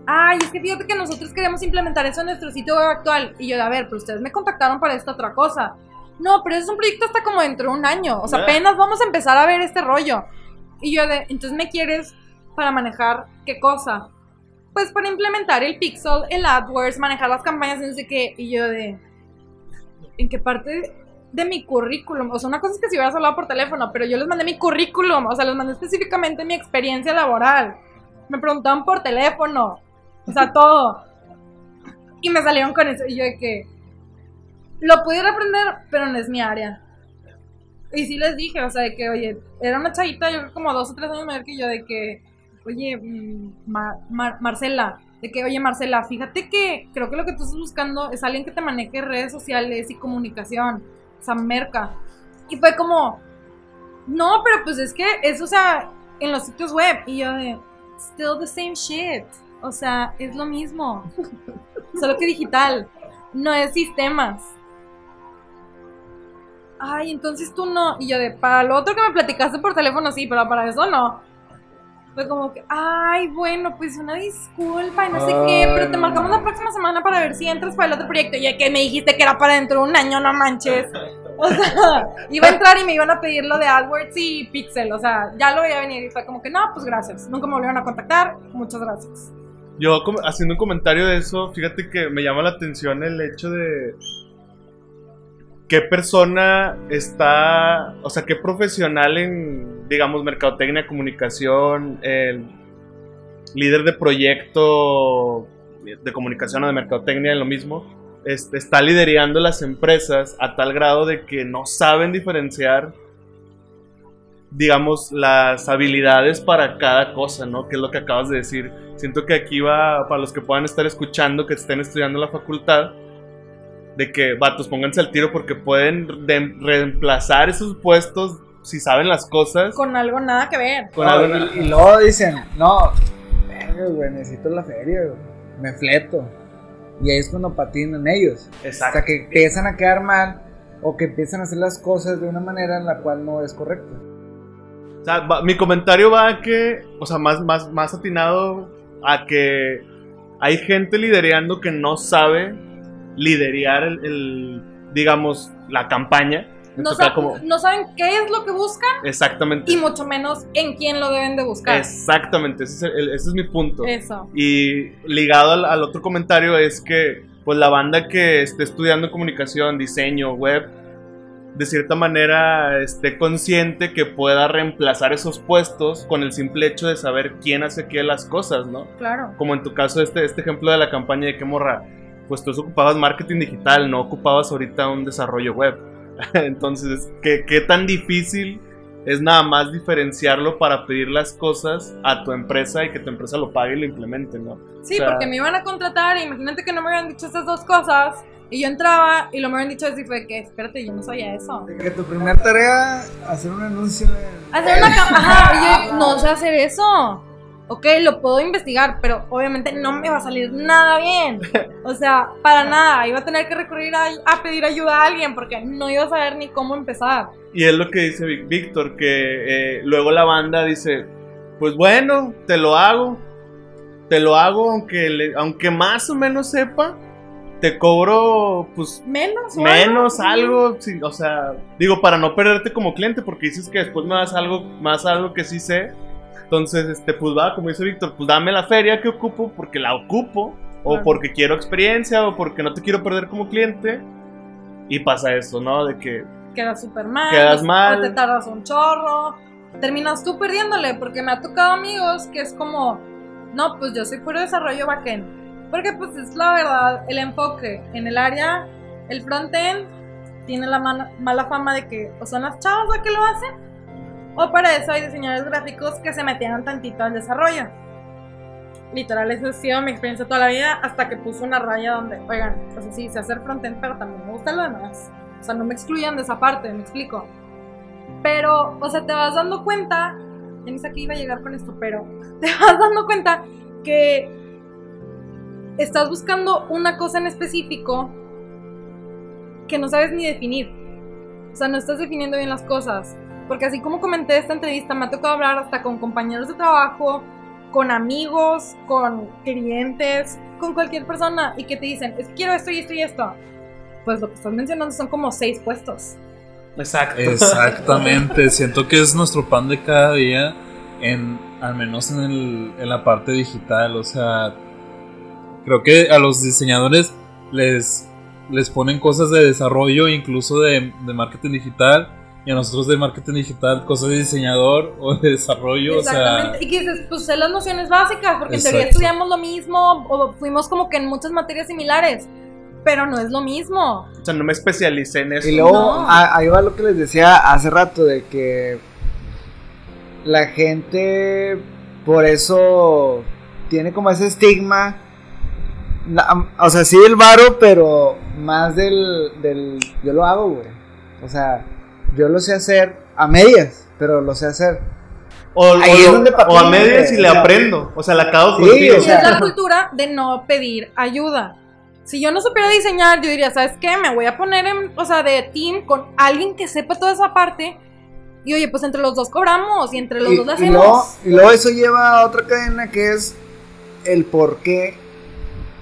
Ay, es que fíjate que nosotros queremos implementar eso en nuestro sitio web actual. Y yo, a ver, pero ustedes me contactaron para esta otra cosa. no, pero es un proyecto hasta como dentro de un año. O sea, apenas vamos a empezar a ver este rollo. Y yo de, entonces me quieres para manejar qué cosa? Pues para implementar el Pixel, el AdWords, manejar las campañas no sé qué. Y yo de, ¿en qué parte de mi currículum? O sea, una cosa es que si hubieras hablado por teléfono, pero yo les mandé mi currículum, o sea, les mandé específicamente mi experiencia laboral. Me preguntaban por teléfono, o sea, todo. Y me salieron con eso. Y yo de que, lo pudiera aprender, pero no es mi área. Y sí les dije, o sea, de que, oye, era una chavita, yo creo como dos o tres años mayor que yo, de que, oye, mm, Mar- Mar- Marcela, de que, oye, Marcela, fíjate que creo que lo que tú estás buscando es alguien que te maneje redes sociales y comunicación, sea, merca. Y fue como, no, pero pues es que eso, o sea, en los sitios web. Y yo de, still the same shit. O sea, es lo mismo. Solo que digital. No es sistemas. Ay, entonces tú no. Y yo de, para lo otro que me platicaste por teléfono, sí, pero para eso no. Fue como que, ay, bueno, pues una disculpa y no sé qué, pero te no. marcamos la próxima semana para ver si entras para el otro proyecto. Y ya que me dijiste que era para dentro de un año, no manches. O sea, iba a entrar y me iban a pedir lo de AdWords y Pixel. O sea, ya lo veía venir y fue como que, no, pues gracias. Nunca me volvieron a contactar. Muchas gracias. Yo haciendo un comentario de eso, fíjate que me llama la atención el hecho de qué persona está, o sea, qué profesional en, digamos, mercadotecnia, comunicación, el líder de proyecto de comunicación o de mercadotecnia, lo mismo, este, está liderando las empresas a tal grado de que no saben diferenciar digamos, las habilidades para cada cosa, ¿no? Que es lo que acabas de decir. Siento que aquí va, para los que puedan estar escuchando, que estén estudiando en la facultad, de que, vatos, pónganse al tiro porque pueden de- reemplazar esos puestos si saben las cosas. Con algo nada que ver. con No, algo- y, y luego dicen, no, verga, güey, necesito la feria, güey. Me fleto. Y ahí es cuando patinan ellos. O Exacto. sea, que empiezan a quedar mal o que empiezan a hacer las cosas de una manera en la cual no es correcta. O sea, va- mi comentario va a que, o sea, más, más, más atinado a que hay gente liderando que no sabe liderear el, el, digamos, la campaña. No, como- saben qué es lo que buscan Exactamente. y mucho menos en quién lo deben de buscar. Exactamente, ese es, el- ese es mi punto. Eso. Y ligado al, al otro comentario es que, pues la banda que esté estudiando comunicación, diseño, web, de cierta manera esté consciente que pueda reemplazar esos puestos con el simple hecho de saber quién hace qué las cosas, ¿no? Claro. Como en tu caso, este, este ejemplo de la campaña de que morra, pues tú ocupabas marketing digital, no ocupabas ahorita un desarrollo web. Entonces, ¿qué, qué tan difícil es nada más diferenciarlo para pedir las cosas a tu empresa y que tu empresa lo pague y lo implemente, ¿no? Sí, O sea- porque me iban a contratar e imagínate que no me hubieran dicho esas dos cosas y yo entraba y lo me hubieran dicho así fue que, espérate, yo no sabía eso. De que tu primera tarea, hacer un anuncio en... Hacer una cam- Ajá, y yo no sé hacer eso. Ok, lo puedo investigar, pero obviamente no me va a salir nada bien. O sea, para nada. Iba a tener que recurrir a, a pedir ayuda a alguien porque no iba a saber ni cómo empezar. Y es lo que dice Víctor, que eh, luego la banda dice, pues bueno, te lo hago, te lo hago aunque, le- aunque más o menos sepa, te cobro pues Menos o menos algo. algo, sí, o sea, digo, para no perderte como cliente, porque dices que después me das algo, más algo que sí sé. Entonces, este, pues va, como dice Víctor, pues dame la feria que ocupo, porque la ocupo, o Claro. porque quiero experiencia, o porque no te quiero perder como cliente. Y pasa eso, ¿no? De que, Quedas súper mal. Quedas mal. O te tardas un chorro. Terminas tú perdiéndole porque me ha tocado amigos que es como, no, pues yo soy puro desarrollo backend. Porque pues es la verdad, el enfoque en el área, el frontend, tiene la mala fama de que o son las chavas las que lo hacen, o para eso hay diseñadores gráficos que se metieron tantito al desarrollo. Literal, esa ha sido mi experiencia toda la vida hasta que puse una raya donde, oigan, pues sí, sé hacer frontend, pero también me gusta lo demás. O sea, no me excluyan de esa parte, me explico. Pero, o sea, te vas dando cuenta, ya ni sé qué iba a llegar con esto, pero te vas dando cuenta que estás buscando una cosa en específico que no sabes ni definir. O sea, no estás definiendo bien las cosas. Porque así como comenté esta entrevista, me ha tocado hablar hasta con compañeros de trabajo, con amigos, con clientes, con cualquier persona y que te dicen, es que quiero esto y esto y esto. pues lo que estás mencionando son como seis puestos. Exacto. Exactamente, siento que es nuestro pan de cada día, en, al menos en, el, en la parte digital, o sea, creo que a los diseñadores les, les ponen cosas de desarrollo, incluso de, de marketing digital, y a nosotros de marketing digital, cosas de diseñador o de desarrollo, o sea... Exactamente. y que dices, pues sé las nociones básicas, porque en teoría estudiamos lo mismo, o fuimos como que en muchas materias similares, pero no es lo mismo. O sea, no me especialicé en eso. Y luego, No. a- ahí va lo que les decía hace rato, de que la gente por eso tiene como ese estigma. O sea, sí del varo, pero más del, del... Yo lo hago, güey. O sea, yo lo sé hacer a medias, pero lo sé hacer. O, Ahí o es lo- donde o a medias y le O sea, aprendo. O sea, la acabo sí, contigo. o Y sea- es la cultura de no pedir ayuda. Si yo no supiera diseñar, yo diría, ¿sabes qué? Me voy a poner en, o sea, de team con alguien que sepa toda esa parte. Y oye, pues entre los dos cobramos y entre los y, dos la y hacemos. luego, y luego eso lleva a otra cadena que es el por qué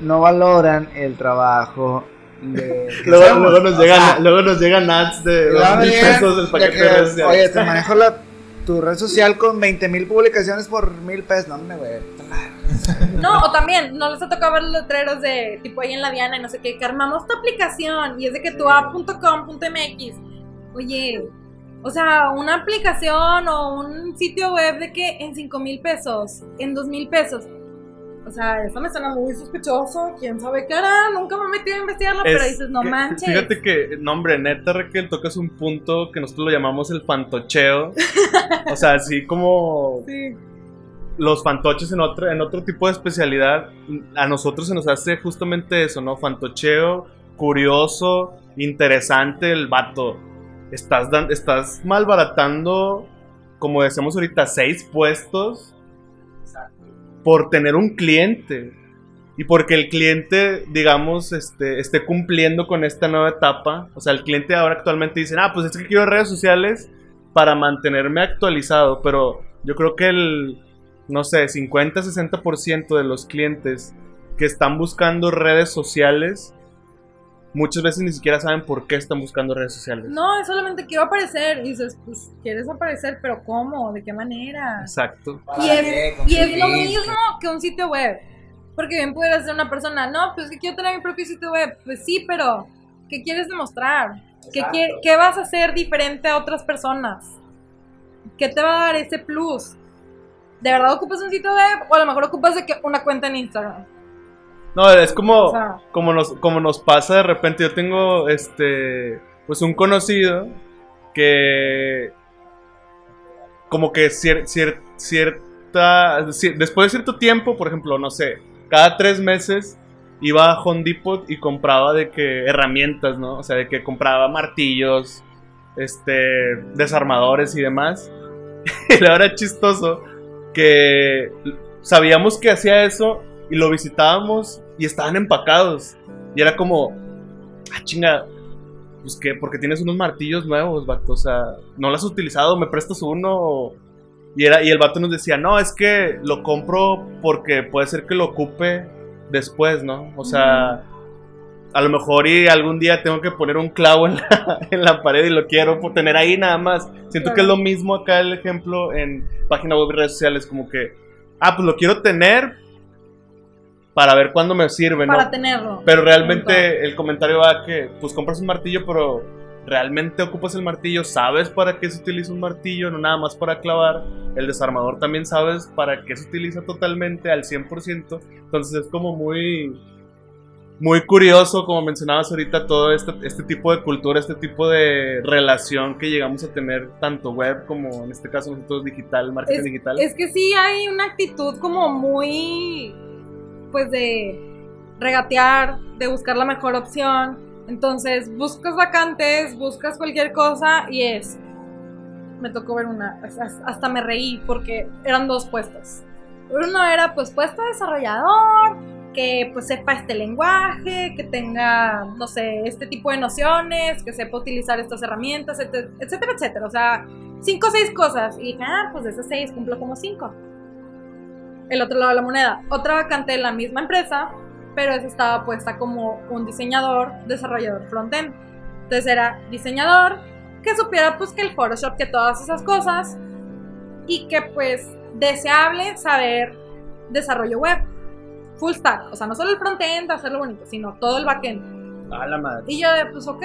no valoran el trabajo de... Luego, nos llegan, sea, luego nos llegan ads de dos mil pesos del de paquete que, de redes sociales. Oye, te manejo la, tu red social con 20 mil publicaciones por mil pesos. No, hombre, güey. No, o también, no les ha tocado ver los letreros de tipo ahí en la Diana y no sé qué, que armamos tu aplicación y es de que tu app.com.mx. Oye, o sea, una aplicación o un sitio web de que en 5 mil pesos, en 2 mil pesos. O sea, eso me suena muy sospechoso. ¿Quién sabe qué hará? Nunca me he metido a investigarlo, pero Es dices, no que- manches. Fíjate que, no, hombre, neta, Raquel, tocas un punto que nosotros lo llamamos el fantocheo. o sea, así como Sí. los fantoches en otro, en otro tipo de especialidad, a nosotros se nos hace justamente eso, ¿no? Fantocheo, curioso, interesante el vato. Estás, dan- estás malbaratando, como decíamos ahorita, seis puestos por tener un cliente. Y porque el cliente, digamos, este, esté cumpliendo con esta nueva etapa. O sea, el cliente ahora actualmente dice, ah, pues es que quiero redes sociales para mantenerme actualizado. Pero yo creo que el, no sé, 50-60% de los clientes que están buscando redes sociales, muchas veces ni siquiera saben por qué están buscando redes sociales. No, es solamente quiero aparecer. Y dices, pues, ¿quieres aparecer? ¿Pero cómo? ¿De qué manera? Exacto. Y es, y es lo mismo que un sitio web. Porque bien pudiera ser una persona, no, pues que quiero tener mi propio sitio web. Pues sí, pero ¿qué quieres demostrar? ¿Qué, quie- qué vas a hacer diferente a otras personas? ¿Qué te va a dar ese plus? ¿De verdad ocupas un sitio web? O a lo mejor ocupas de que una cuenta en Instagram. No, es como, O sea, como, nos, como nos pasa de repente. Yo tengo este, pues un conocido que, como que cier- cier- cierta, cier- después de cierto tiempo, por ejemplo, no sé, cada tres meses iba a Home Depot y compraba de que herramientas, ¿no? O sea, de que compraba martillos, este, desarmadores y demás. Y la era chistoso que sabíamos que hacía eso y lo visitábamos y estaban empacados. Y era como, ah, chinga, pues que, porque tienes unos martillos nuevos, vato, o sea, no los has utilizado, me prestas uno. Y, era, y el vato nos decía, no, es que lo compro porque puede ser que lo ocupe después, ¿no? O sea, a lo mejor y algún día tengo que poner un clavo en la, en la pared y lo quiero por tener ahí nada más. Siento Claro. que es lo mismo acá el ejemplo en página web y redes sociales, como que, ah, pues lo quiero tener para ver cuándo me sirve, ¿no? para tenerlo. Pero realmente el comentario va a que, pues compras un martillo, pero realmente ocupas el martillo, sabes para qué se utiliza un martillo, no nada más para clavar. El desarmador también sabes para qué se utiliza totalmente al 100%. Entonces es como muy, muy curioso, como mencionabas ahorita, todo este, este tipo de cultura, este tipo de relación que llegamos a tener, tanto web como en este caso nosotros digital, marketing digital. Es que sí hay una actitud como muy, pues de regatear, de buscar la mejor opción. Entonces buscas vacantes, buscas cualquier cosa y es... Me tocó ver una, as- hasta me reí porque eran dos puestos. Uno era pues puesto de desarrollador, que pues sepa este lenguaje, que tenga, no sé, este tipo de nociones, que sepa utilizar estas herramientas, etc- etcétera, etcétera. O sea, cinco o seis cosas. Y dije, ah, pues de esas seis cumplo como cinco. El otro lado de la moneda. Otra vacante de la misma empresa, pero esa estaba puesta como un diseñador, desarrollador frontend. Entonces era diseñador que supiera pues que el Photoshop, que todas esas cosas y que pues deseable saber desarrollo web. Full stack, o sea, no solo el frontend, hacerlo bonito, sino todo el backend. A la madre. Y yo de, pues ok,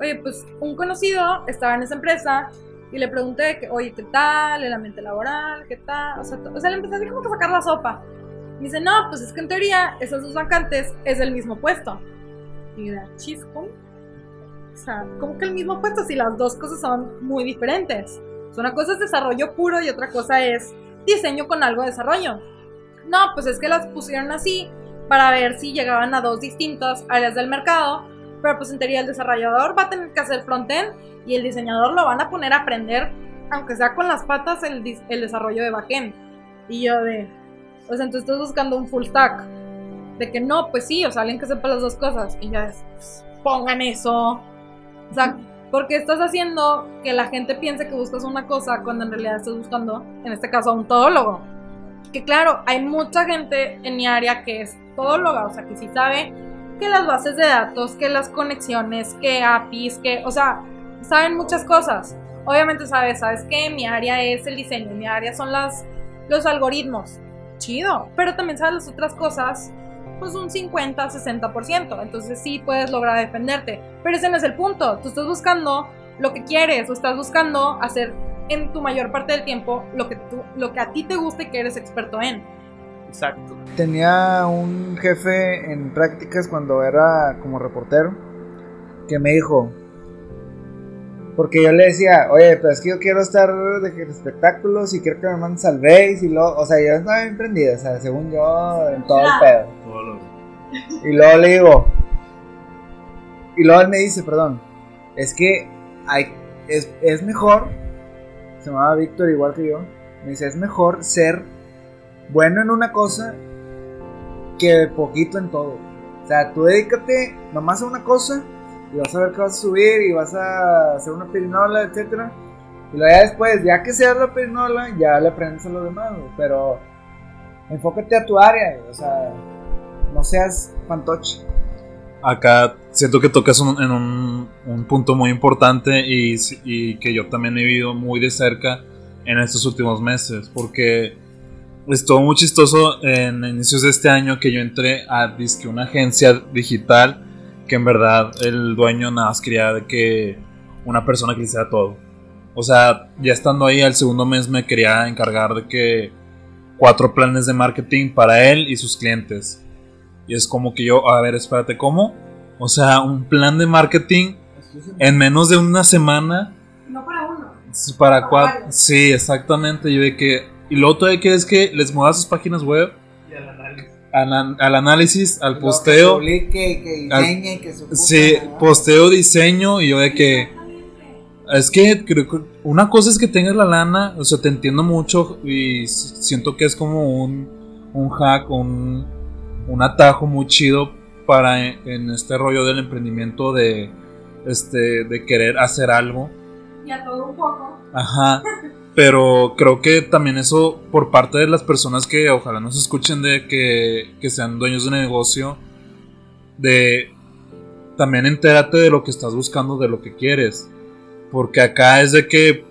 oye, pues un conocido estaba en esa empresa y le pregunté que, oye, ¿qué tal? El ambiente laboral, ¿qué tal? O sea, o sea, le empecé así como que sacar la sopa. Me dice, no, pues es que en teoría esas dos vacantes es el mismo puesto. Y de, chisco. O sea, ¿cómo que el mismo puesto si las dos cosas son muy diferentes? O sea, una cosa es desarrollo puro y otra cosa es diseño con algo de desarrollo. No, pues es que las pusieron así para ver si llegaban a dos distintas áreas del mercado, pero pues en teoría el desarrollador va a tener que hacer frontend y el diseñador lo van a poner a aprender, aunque sea con las patas, el, desarrollo de backend. Y yo de, o sea, entonces estás buscando un full stack. De que no, pues sí, o sea, alguien que sepa las dos cosas. Y ya es, pues, pongan eso. O sea, porque estás haciendo que la gente piense que buscas una cosa cuando en realidad estás buscando, en este caso, a un todólogo. Que claro, hay mucha gente en mi área que es todóloga, o sea, que sí sabe que las bases de datos, que las conexiones, que APIs, que, o sea, saben muchas cosas. Obviamente sabes, sabes que mi área es el diseño, mi área son las, los algoritmos. Chido, pero también sabes las otras cosas, pues un 50, 60%. Entonces sí puedes lograr defenderte. Pero ese no es el punto. Tú estás buscando lo que quieres o estás buscando hacer en tu mayor parte del tiempo lo que, tú, lo que a ti te gusta y que eres experto en. Exacto. Tenía un jefe en prácticas cuando era como reportero que me dijo, porque yo le decía, oye, pero es que yo quiero estar de espectáculos y quiero que me mandes al base y luego, o sea, yo estaba bien prendido, o sea, según yo, en todo el pedo. Y luego le digo, y luego él me dice, perdón, es que hay, es, es mejor, se llamaba Víctor igual que yo, me dice, es mejor ser bueno en una cosa que poquito en todo. O sea, tú dedícate nomás a una cosa y vas a ver que vas a subir y vas a hacer una pirinola, etcétera. Y luego ya después, ya que seas la pirinola, ya le aprendes a los demás, pero enfócate a tu área, o sea, no seas fantoche. Acá siento que tocas un, en un, un, punto muy importante y, y, que yo también he vivido muy de cerca en estos últimos meses, porque estuvo muy chistoso en inicios de este año que yo entré a disque una agencia digital que en verdad el dueño nada más quería de que una persona que hiciera todo. O sea, ya estando ahí al segundo mes me quería encargar de que cuatro planes de marketing para él y sus clientes. Y es como que yo, a ver, espérate, ¿cómo? O sea, un plan de marketing en menos de una semana. No para uno. Para, para cuatro. Sí, exactamente. Yo de que. Y lo otro de que es que les mueva sus páginas web al, análisis, al posteo. Que que diseñe, que sí, posteo, diseño y yo de que. Es que creo que una cosa es que tengas la lana, o sea, te entiendo mucho y siento que es como un, un hack, un, un atajo muy chido para en este rollo del emprendimiento de, este, de querer hacer algo. Y a todo un poco. Ajá. Pero creo que también eso por parte de las personas que ojalá nos escuchen de que, que sean dueños de negocio, de también entérate de lo que estás buscando, de lo que quieres. Porque acá es de que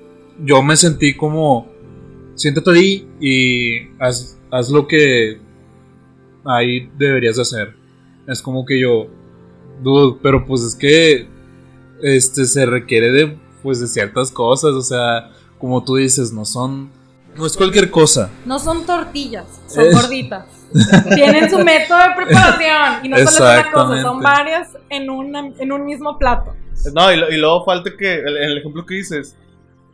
yo me sentí como, siéntate ahí y haz, haz lo que ahí deberías de hacer. Es como que yo, dude, pero pues es que este se requiere de pues de ciertas cosas, o sea, como tú dices, no son. No es cualquier cosa. No son tortillas, son gorditas. Tienen su método de preparación y no solo es una cosa, son varias en, una, en un mismo plato. No, y, y luego falta que, el, el, ejemplo que dices,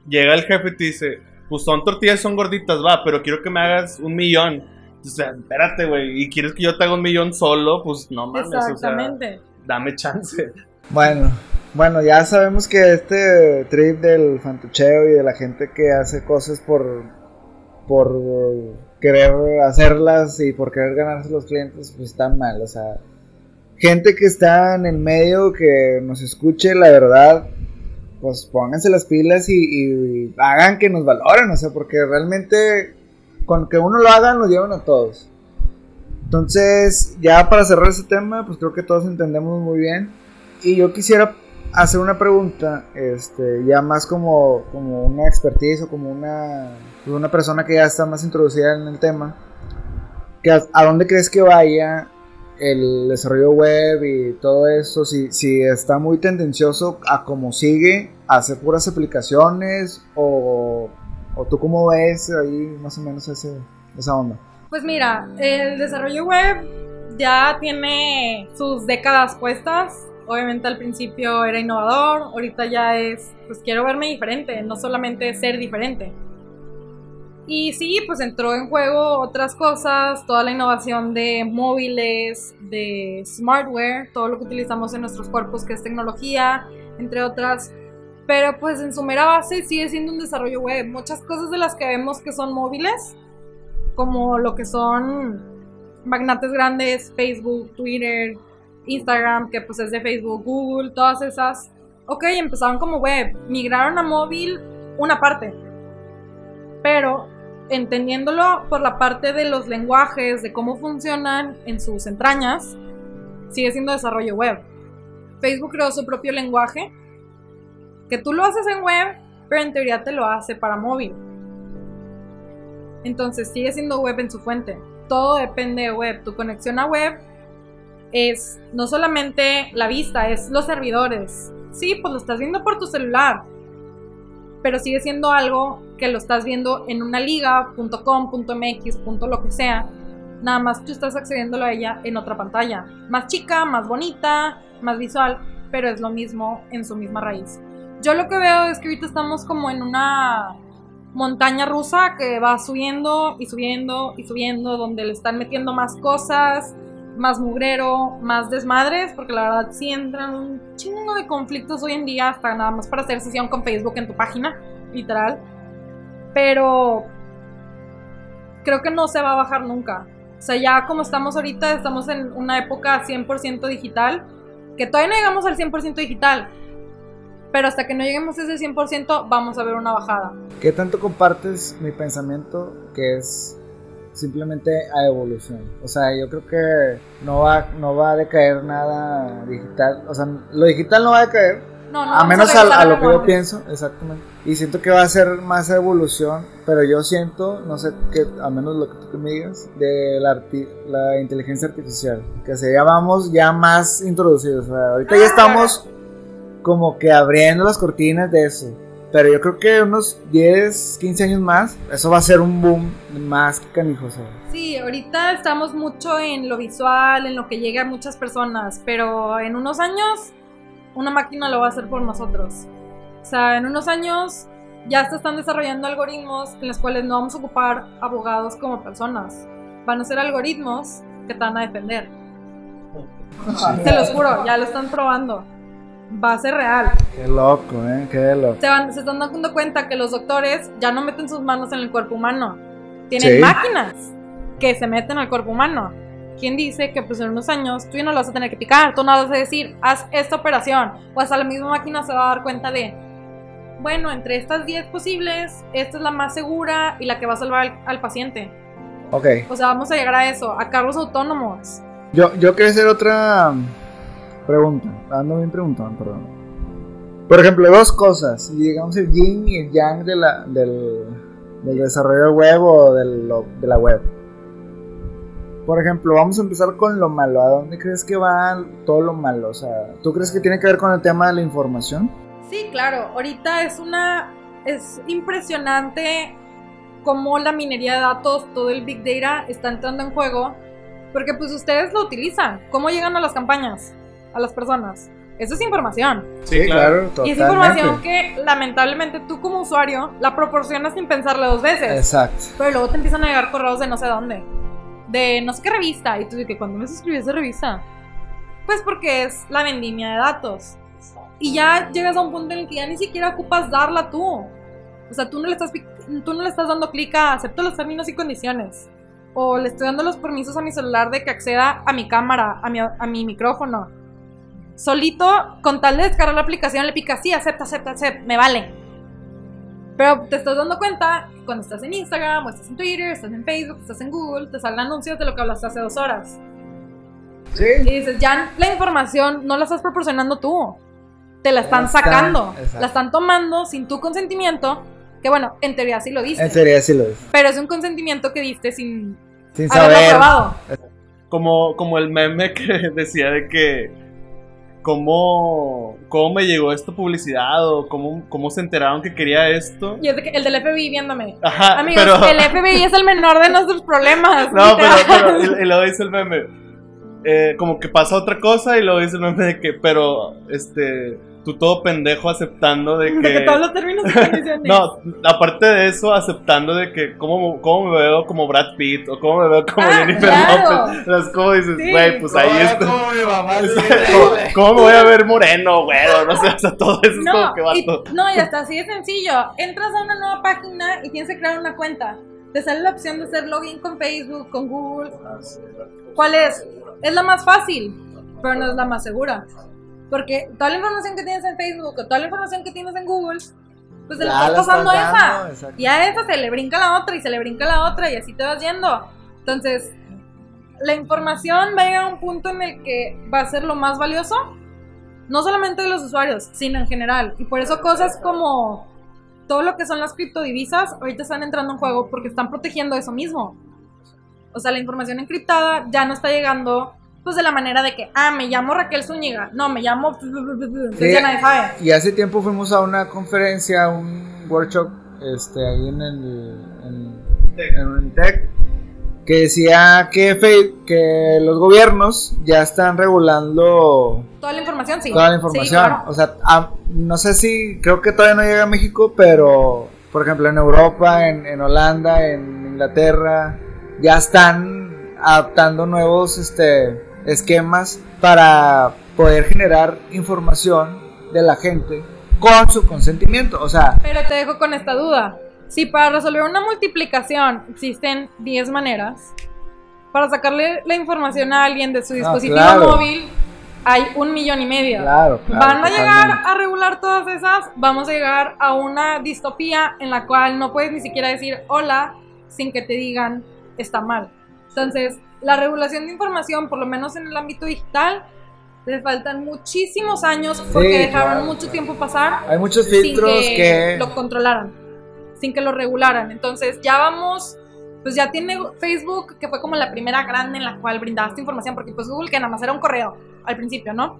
llega el jefe y te dice, pues son tortillas, son gorditas, va, pero quiero que me hagas un millón. O sea, espérate, güey, y quieres que yo te haga un millón solo, pues no mames, Exactamente. o sea, dame chance. Bueno, bueno, ya sabemos que este trip del fantucheo y de la gente que hace cosas por, por querer hacerlas y por querer ganarse los clientes, pues está mal. O sea, gente que está en el medio, que nos escuche, la verdad, pues pónganse las pilas y, hagan que nos valoren. O sea, porque realmente con que uno lo haga, nos llevan a todos. Entonces, ya para cerrar ese tema, pues creo que todos entendemos muy bien. Y yo quisiera hacer una pregunta, este, ya más como, como una expertise o como una, pues, una persona que ya está más introducida en el tema. Que a, dónde crees que vaya el desarrollo web y todo eso? Si, si está muy tendencioso a cómo sigue, a hacer puras aplicaciones o, o tú cómo ves ahí más o menos ese, esa onda. Pues mira, el desarrollo web ya tiene sus décadas puestas. Obviamente al principio era innovador, ahorita ya es, pues quiero verme diferente, no solamente ser diferente. Y sí, pues entró en juego otras cosas, toda la innovación de móviles, de smartware, todo lo que utilizamos en nuestros cuerpos que es tecnología, entre otras. Pero pues en su mera base sigue siendo un desarrollo web. Muchas cosas de las que vemos que son móviles, como lo que son magnates grandes, Facebook, Twitter, Instagram, que pues es de Facebook, Google, todas esas. Ok, empezaron como web, migraron a móvil una parte, pero entendiéndolo por la parte de los lenguajes, de cómo funcionan en sus entrañas, sigue siendo desarrollo web. Facebook creó su propio lenguaje, que tú lo haces en web, pero en teoría te lo hace para móvil. Entonces sigue siendo web en su fuente. Todo depende de web. Tu conexión a web es no solamente la vista, es los servidores. Sí, pues lo estás viendo por tu celular, pero sigue siendo algo que lo estás viendo en una liga.com, .mx, lo que sea. Nada más tú estás accediendo a ella en otra pantalla. Más chica, más bonita, más visual, pero es lo mismo en su misma raíz. Yo lo que veo es que ahorita estamos como en una montaña rusa que va subiendo y subiendo y subiendo, donde le están metiendo más cosas, más mugrero, más desmadres, porque la verdad sí entran un chingo de conflictos hoy en día, hasta nada más para hacer sesión con Facebook en tu página, literal. Pero creo que no se va a bajar nunca. O sea, ya como estamos ahorita, estamos en una época 100% digital, que todavía no llegamos al 100% digital, pero hasta que no lleguemos a ese 100% vamos a ver una bajada. ¿Qué tanto compartes mi pensamiento que es simplemente a evolución? O sea, yo creo que no va, no va a decaer nada digital. O sea, lo digital no va a decaer. No, no a menos a, a lo que yo pienso, exactamente. Y siento que va a ser más evolución, pero yo siento, no sé qué, a menos lo que tú me digas, de la, arti- la inteligencia artificial, que se ya vamos ya más introducidos. O sea, ahorita ya Ah, estamos como que abriendo las cortinas de eso. Pero yo creo que unos 10, 15 años más, eso va a ser un boom más canijo. Sí, ahorita estamos mucho en lo visual, en lo que llega a muchas personas, pero en unos años una máquina lo va a hacer por nosotros. O sea, en unos años ya se están desarrollando algoritmos en los cuales no vamos a ocupar abogados como personas. Van a ser algoritmos que te van a defender. Se los juro, ya lo están probando. Va a ser real. Qué loco, eh, qué loco. Se, van, se están dando cuenta que los doctores ya no meten sus manos en el cuerpo humano. Tienen Sí. máquinas que se meten al cuerpo humano. ¿Quién dice que pues en unos años tú ya no lo vas a tener que picar? Tú no vas a decir, haz esta operación. O hasta la misma máquina se va a dar cuenta de, bueno, entre estas 10 posibles, esta es la más segura y la que va a salvar al, al paciente. Ok, O sea, vamos a llegar a eso, a carros autónomos. yo, yo quería hacer otra pregunta. Ando bien preguntando, perdón. Por ejemplo, dos cosas. Digamos el yin y el yang de la, del, del desarrollo web o del- lo- de la web. Por ejemplo, vamos a empezar con lo malo. ¿A dónde crees que va todo lo malo? O sea, ¿tú crees que tiene que ver con el tema de la información? Sí, claro. Ahorita es una. Es impresionante cómo la minería de datos, todo el Big Data está entrando en juego. Porque pues ustedes lo utilizan. ¿Cómo llegan a las campañas? A las personas. Eso es información. Sí, claro. Y es información que lamentablemente tú como usuario la proporcionas sin pensarle dos veces. Exacto. Pero luego te empiezan a llegar correos de no sé dónde. De no sé qué revista. Y tú dices, ¿cuándo me suscribí a esa revista? Pues porque es la vendimia de datos. Y ya llegas a un punto en el que ya ni siquiera ocupas darla tú. O sea, tú no le estás, tú no le estás dando clic a acepto los términos y condiciones. O le estoy dando los permisos a mi celular de que acceda a mi cámara, a mi, a mi micrófono. Solito, con tal de descargar la aplicación, le pica sí, acepta, acepta, acepta, me vale. Pero te estás dando cuenta que cuando estás en Instagram, o estás en Twitter, estás en Facebook, estás en Google, te salen anuncios de lo que hablaste hace dos horas. Sí. Y dices, ya la información no la estás proporcionando tú. Te la están sacando. exacto. La están tomando sin tu consentimiento. Que bueno, en teoría sí lo diste. En serio, sí lo es. Pero es un consentimiento que diste sin Sin haberlo saber. probado. Como, como el meme que decía de que cómo, cómo me llegó esta publicidad o cómo, cómo se enteraron que quería esto. Y es de que el del FBI viéndome. Ajá, Amigos, pero... el FBI es el menor de nuestros problemas. No, pero y, y luego dice el meme. eh, como que pasa otra cosa y luego dice el meme de que, pero, este, tú todo pendejo aceptando de que... De que todos los términos y condiciones. No, aparte de eso, aceptando de que cómo, cómo me veo como Brad Pitt o cómo me veo como Ah, Jennifer claro. López. Las como dices, Sí. güey, pues ahí está. Como mi mamá, sí, ¿Cómo, cómo me voy a ver moreno, güey? No sé, o sea, todo eso es como que y, vato. no, y hasta así de sencillo. Entras a una nueva página y tienes que crear una cuenta. Te sale la opción de hacer login con Facebook, con Google. ¿Cuál es? Es la más fácil, pero no es la más segura. Porque toda la información que tienes en Facebook o toda la información que tienes en Google, pues se la estás pasando a esa. Y a esa se le brinca la otra y se le brinca la otra y así te vas yendo. Entonces, la información va a llegar a un punto en el que va a ser lo más valioso, no solamente de los usuarios, sino en general. Y por eso cosas como todo lo que son las criptodivisas ahorita están entrando en juego porque están protegiendo eso mismo. O sea, la información encriptada ya no está llegando pues de la manera de que, ah, me llamo Raquel Zúñiga, no, me llamo... Entonces Sí. ya nadie sabe. Y hace tiempo fuimos a una conferencia, un workshop, este, ahí en el en, en Unitec, que decía que, que los gobiernos ya están regulando Toda la información, sí. toda la Sí, información. claro. O sea, no sé si, creo que todavía no llega a México, pero por ejemplo en Europa, en, en Holanda, en Inglaterra, ya están adaptando nuevos este, esquemas para poder generar información de la gente con su consentimiento. O sea, Pero te dejo con esta duda. Si para resolver una multiplicación existen 10 maneras, para sacarle la información a alguien de su dispositivo claro. móvil hay un millón y medio. claro, claro, ¿Van a llegar totalmente. a regular todas esas? Vamos a llegar a una distopía en la cual no puedes ni siquiera decir hola sin que te digan está mal. Entonces, la regulación de información, por lo menos en el ámbito digital, le faltan muchísimos años porque Sí, dejaron claro, mucho tiempo pasar Hay muchos sin filtros que, que... lo controlaran, sin que lo regularan. Entonces ya vamos, pues ya tiene Facebook, que fue como la primera grande en la cual brindaba esta información, porque pues Google que nada más era un correo al principio, ¿no?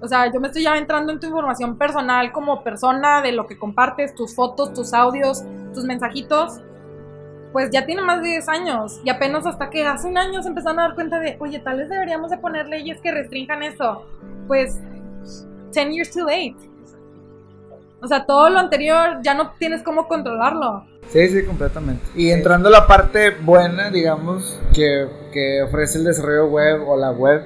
O sea, yo me estoy ya entrando en tu información personal como persona, de lo que compartes, tus fotos, tus audios, tus mensajitos. Pues ya tiene más de 10 años y apenas hasta que hace un año se empezaron a dar cuenta de, oye, tal vez deberíamos de poner leyes que restrinjan eso. Pues 10 years too late. O sea, todo lo anterior ya no tienes cómo controlarlo. Sí, sí, completamente. Y entrando a la parte buena, digamos, que, que ofrece el desarrollo web o la web,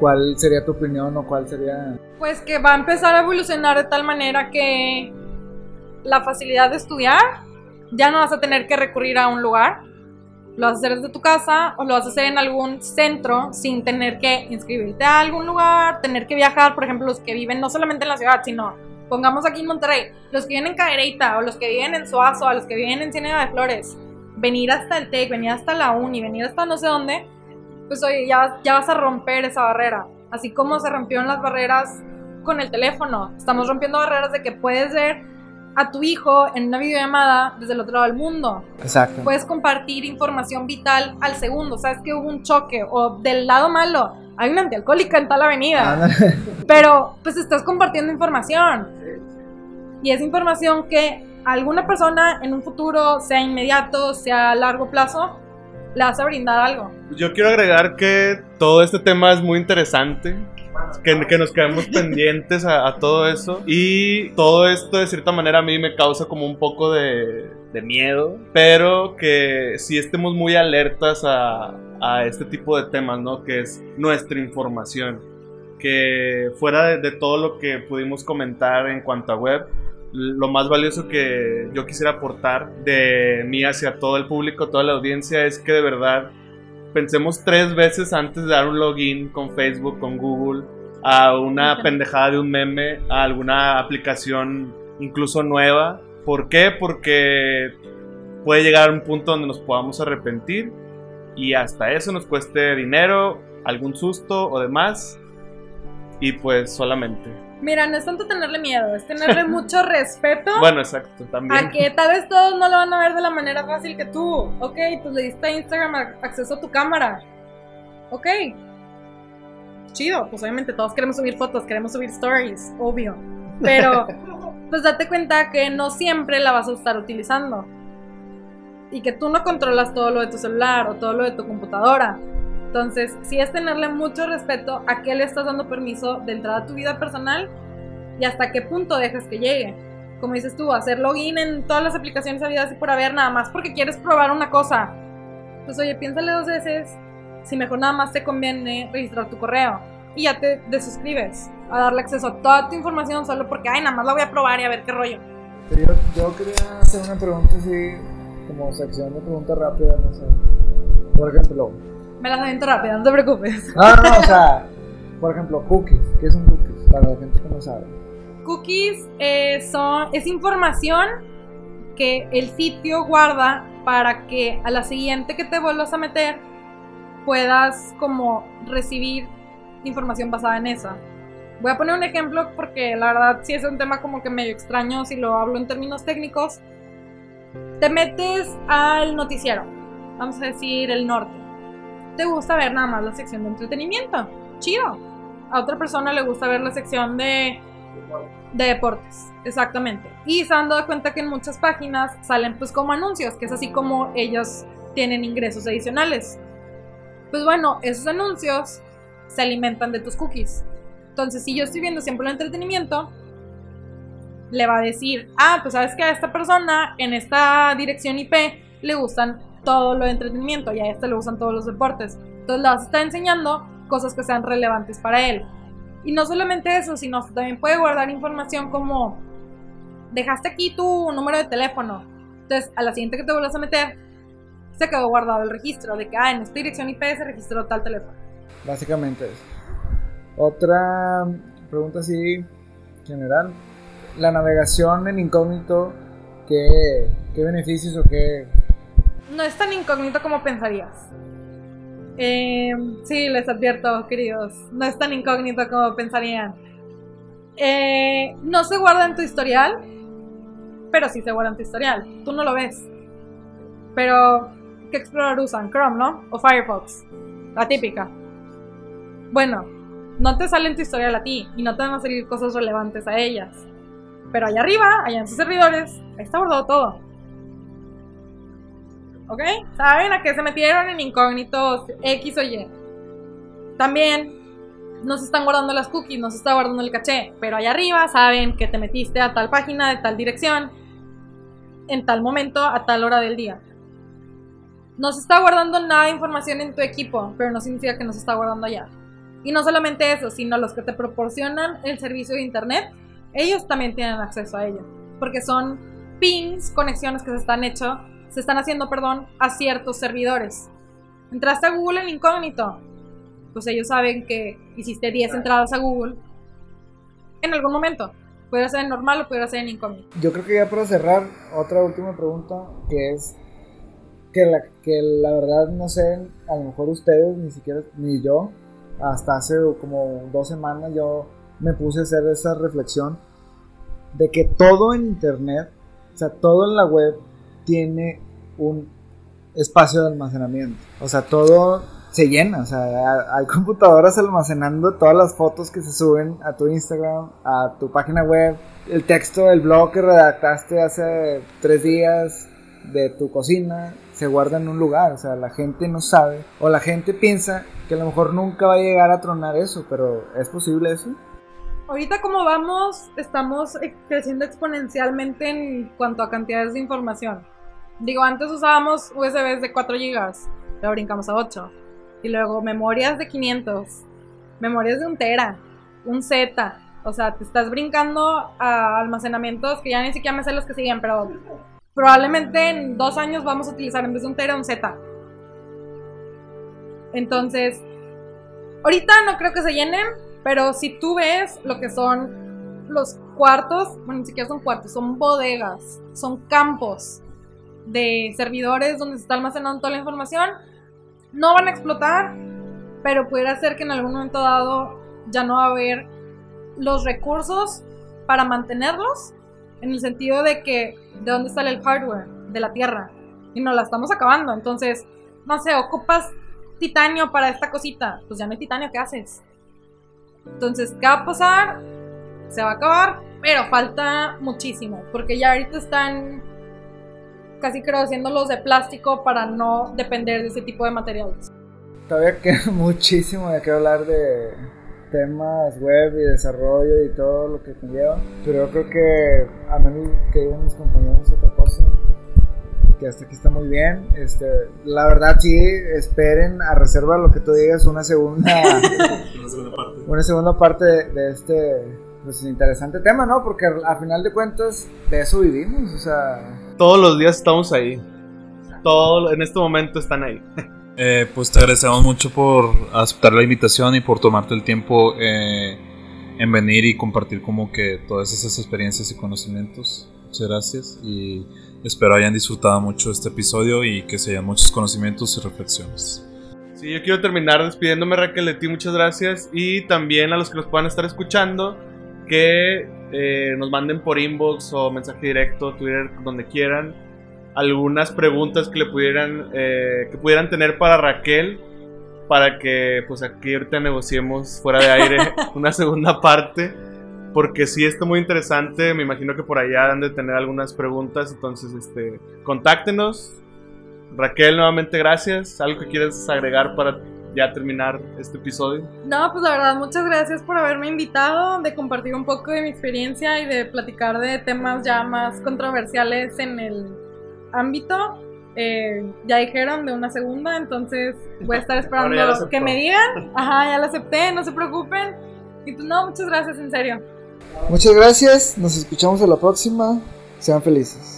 ¿cuál sería tu opinión o cuál sería...? Pues que va a empezar a evolucionar de tal manera que la facilidad de estudiar ya no vas a tener que recurrir a un lugar. Lo vas a hacer desde tu casa o lo vas a hacer en algún centro sin tener que inscribirte a algún lugar, tener que viajar, por ejemplo, los que viven no solamente en la ciudad, sino pongamos aquí en Monterrey, los que viven en Cadereyta o los que viven en Suazo, o los que viven en Ciénaga de Flores, venir hasta el TEC, venir hasta la uni, venir hasta no sé dónde, pues oye, ya, ya vas a romper esa barrera. Así como se rompieron las barreras con el teléfono, estamos rompiendo barreras de que puedes ver a tu hijo en una videollamada desde el otro lado del mundo. Exacto. Puedes compartir información vital al segundo. Sabes que hubo un choque o del lado malo. Hay una antialcohólica en tal avenida. Pero pues estás compartiendo información. Y es información que a alguna persona en un futuro, sea inmediato, sea a largo plazo, le vas a brindar algo. Yo quiero agregar que todo este tema es muy interesante. Que, que nos quedemos pendientes a, a todo eso. Y todo esto, de cierta manera, a mí me causa como un poco de, de miedo. Pero que sí estemos muy alertas a, a este tipo de temas, ¿no? Que es nuestra información. Que fuera de, de todo lo que pudimos comentar en cuanto a web, lo más valioso que yo quisiera aportar de mí hacia todo el público, toda la audiencia, es que de verdad pensemos tres veces antes de dar un login con Facebook, con Google, a una pendejada de un meme, a alguna aplicación incluso nueva, ¿Por qué? Porque puede llegar a un punto donde nos podamos arrepentir y hasta eso nos cueste dinero, algún susto o demás. Y pues solamente. Mira, no es tanto tenerle miedo, es tenerle mucho respeto. Bueno, exacto, A también. que tal vez todos no lo van a ver de la manera fácil que tú. Ok, pues le diste a Instagram a- acceso a tu cámara. Ok. Chido, pues obviamente todos queremos subir fotos, queremos subir stories, obvio. Pero, pues date cuenta que no siempre la vas a estar utilizando. Y que tú no controlas todo lo de tu celular o todo lo de tu computadora. Entonces, sí es tenerle mucho respeto a qué le estás dando permiso de entrar a tu vida personal y hasta qué punto dejas que llegue como dices tú, hacer login en todas las aplicaciones habidas y por haber nada más porque quieres probar una cosa. Pues oye, piénsale dos veces si mejor nada más te conviene registrar tu correo y ya te desuscribes a darle acceso a toda tu información solo porque, ay, nada más la voy a probar y a ver qué rollo. Yo, yo quería hacer una pregunta así, como sección de preguntas rápidas, no sé. Por ejemplo, Me las aviento rápido, no te preocupes. no, no, no, o sea, por ejemplo, cookies. ¿Qué es un cookies? Para la gente que no sabe. Cookies eh, son, es información que el sitio guarda para que a la siguiente que te vuelvas a meter puedas como recibir información basada en esa. Voy a poner un ejemplo porque la verdad sí es un tema como que medio extraño si lo hablo en términos técnicos. Te metes al noticiero, vamos a decir el norte. Te gusta ver nada más la sección de entretenimiento, chido. A otra persona le gusta ver la sección de de deportes, exactamente. Y se han dado cuenta que en muchas páginas salen pues como anuncios, que es así como ellos tienen ingresos adicionales. Pues bueno, esos anuncios se alimentan de tus cookies. Entonces, si yo estoy viendo siempre el entretenimiento, le va a decir, ah, pues sabes que a esta persona en esta dirección IP le gustan todo lo de entretenimiento y a este le gustan todos los deportes. Entonces a estar enseñando cosas que sean relevantes para él. Y no solamente eso, sino también puede guardar información como dejaste aquí tu número de teléfono. Entonces, a la siguiente que te vuelvas a meter, se quedó guardado el registro de que ah, en esta dirección IP se registró tal teléfono. Básicamente eso. Otra pregunta así general. La navegación en incógnito, ¿qué, qué beneficios o qué? No es tan incógnito como pensarías. Eh, sí, les advierto, queridos. No es tan incógnito como pensarían. Eh, no se guarda en tu historial, pero sí se guarda en tu historial. Tú no lo ves. Pero, ¿qué explorador usan? Chrome, ¿no? O Firefox. La típica. Bueno, no te sale en tu historial a ti y no te van a salir cosas relevantes a ellas. Pero allá arriba, allá en sus servidores, ahí está guardado todo. ¿Ok? ¿Saben a qué se metieron en incógnitos X o Y? También no se están guardando las cookies, no se está guardando el caché, pero allá arriba saben que te metiste a tal página de tal dirección en tal momento a tal hora del día. No se está guardando nada de información en tu equipo, pero no significa que no se está guardando allá. Y no solamente eso, sino los que te proporcionan el servicio de internet, ellos también tienen acceso a ello, porque son pings, conexiones que se están hecho, se están haciendo, perdón, a ciertos servidores. Entraste a Google en incógnito, pues ellos saben que hiciste 10 entradas a Google en algún momento. Puede ser en normal o puede ser en incógnito. Yo creo que ya para cerrar, otra última pregunta, que es que la, que la verdad no sé, a lo mejor ustedes, ni siquiera, ni yo, hasta hace como dos semanas yo me puse a hacer esa reflexión de que todo en internet, o sea, todo en la web tiene un espacio de almacenamiento. O sea, todo se llena, o sea, hay computadoras almacenando todas las fotos que se suben a tu Instagram, a tu página web, el texto del blog que redactaste hace tres días de tu cocina, se guarda en un lugar, o sea, la gente no sabe, o la gente piensa que a lo mejor nunca va a llegar a tronar eso, pero ¿es posible eso? Ahorita como vamos, estamos eh, creciendo exponencialmente en cuanto a cantidades de información. Digo, antes usábamos USBs de 4 GB, luego brincamos a 8. Y luego memorias de 500, memorias de un tera, un Z. O sea, te estás brincando a almacenamientos que ya ni siquiera me sé los que siguen, pero probablemente en dos años vamos a utilizar en vez de un tera un Z. Entonces, ahorita no creo que se llenen, pero si tú ves lo que son los cuartos, bueno, ni siquiera son cuartos, son bodegas, son campos de servidores donde se está almacenando toda la información. No van a explotar, pero pudiera ser que en algún momento dado ya no va a haber los recursos para mantenerlos, en el sentido de que de dónde sale el hardware, de la Tierra, y nos la estamos acabando. Entonces, no sé, ocupas titanio para esta cosita, pues ya no hay titanio, ¿qué haces? Entonces, ¿qué va a pasar? Se va a acabar, pero falta muchísimo, porque ya ahorita están casi creo haciendo los de plástico para no depender de ese tipo de materiales. Todavía queda muchísimo de qué hablar de temas web y desarrollo y todo lo que conlleva, pero yo creo que a menos que digan mis compañeros otra cosa, que hasta aquí está muy bien. Este, la verdad sí, esperen a reserva lo que tú digas una segunda, Una segunda parte. una segunda parte de, de este pues interesante tema, ¿no? Porque a final de cuentas de eso vivimos, o sea, Todos los días estamos ahí. Todo, en este momento están ahí. Eh, pues te agradecemos mucho por aceptar la invitación y por tomarte el tiempo eh, en venir y compartir como que todas esas experiencias y conocimientos. Muchas gracias y espero hayan disfrutado mucho este episodio y que se hayan muchos conocimientos y reflexiones. Sí, yo quiero terminar despidiéndome, Raquel, de ti, muchas gracias. Y también a los que nos puedan estar escuchando, que eh, nos manden por inbox o mensaje directo, Twitter, donde quieran, algunas preguntas que le pudieran, eh, que pudieran tener para Raquel, para que pues aquí ahorita negociemos fuera de aire una segunda parte. Porque sí está muy interesante, me imagino que por allá han de tener algunas preguntas, entonces este, contáctenos, Raquel, nuevamente gracias. ¿Algo que quieres agregar para ya terminar este episodio? No, pues la verdad, muchas gracias por haberme invitado, de compartir un poco de mi experiencia y de platicar de temas ya más controversiales en el ámbito. Eh, ya dijeron de una segunda, entonces voy a estar esperando que me digan. Ajá, ya lo acepté, no se preocupen. Y pues no, muchas gracias, en serio. muchas gracias, nos escuchamos a la próxima, sean felices.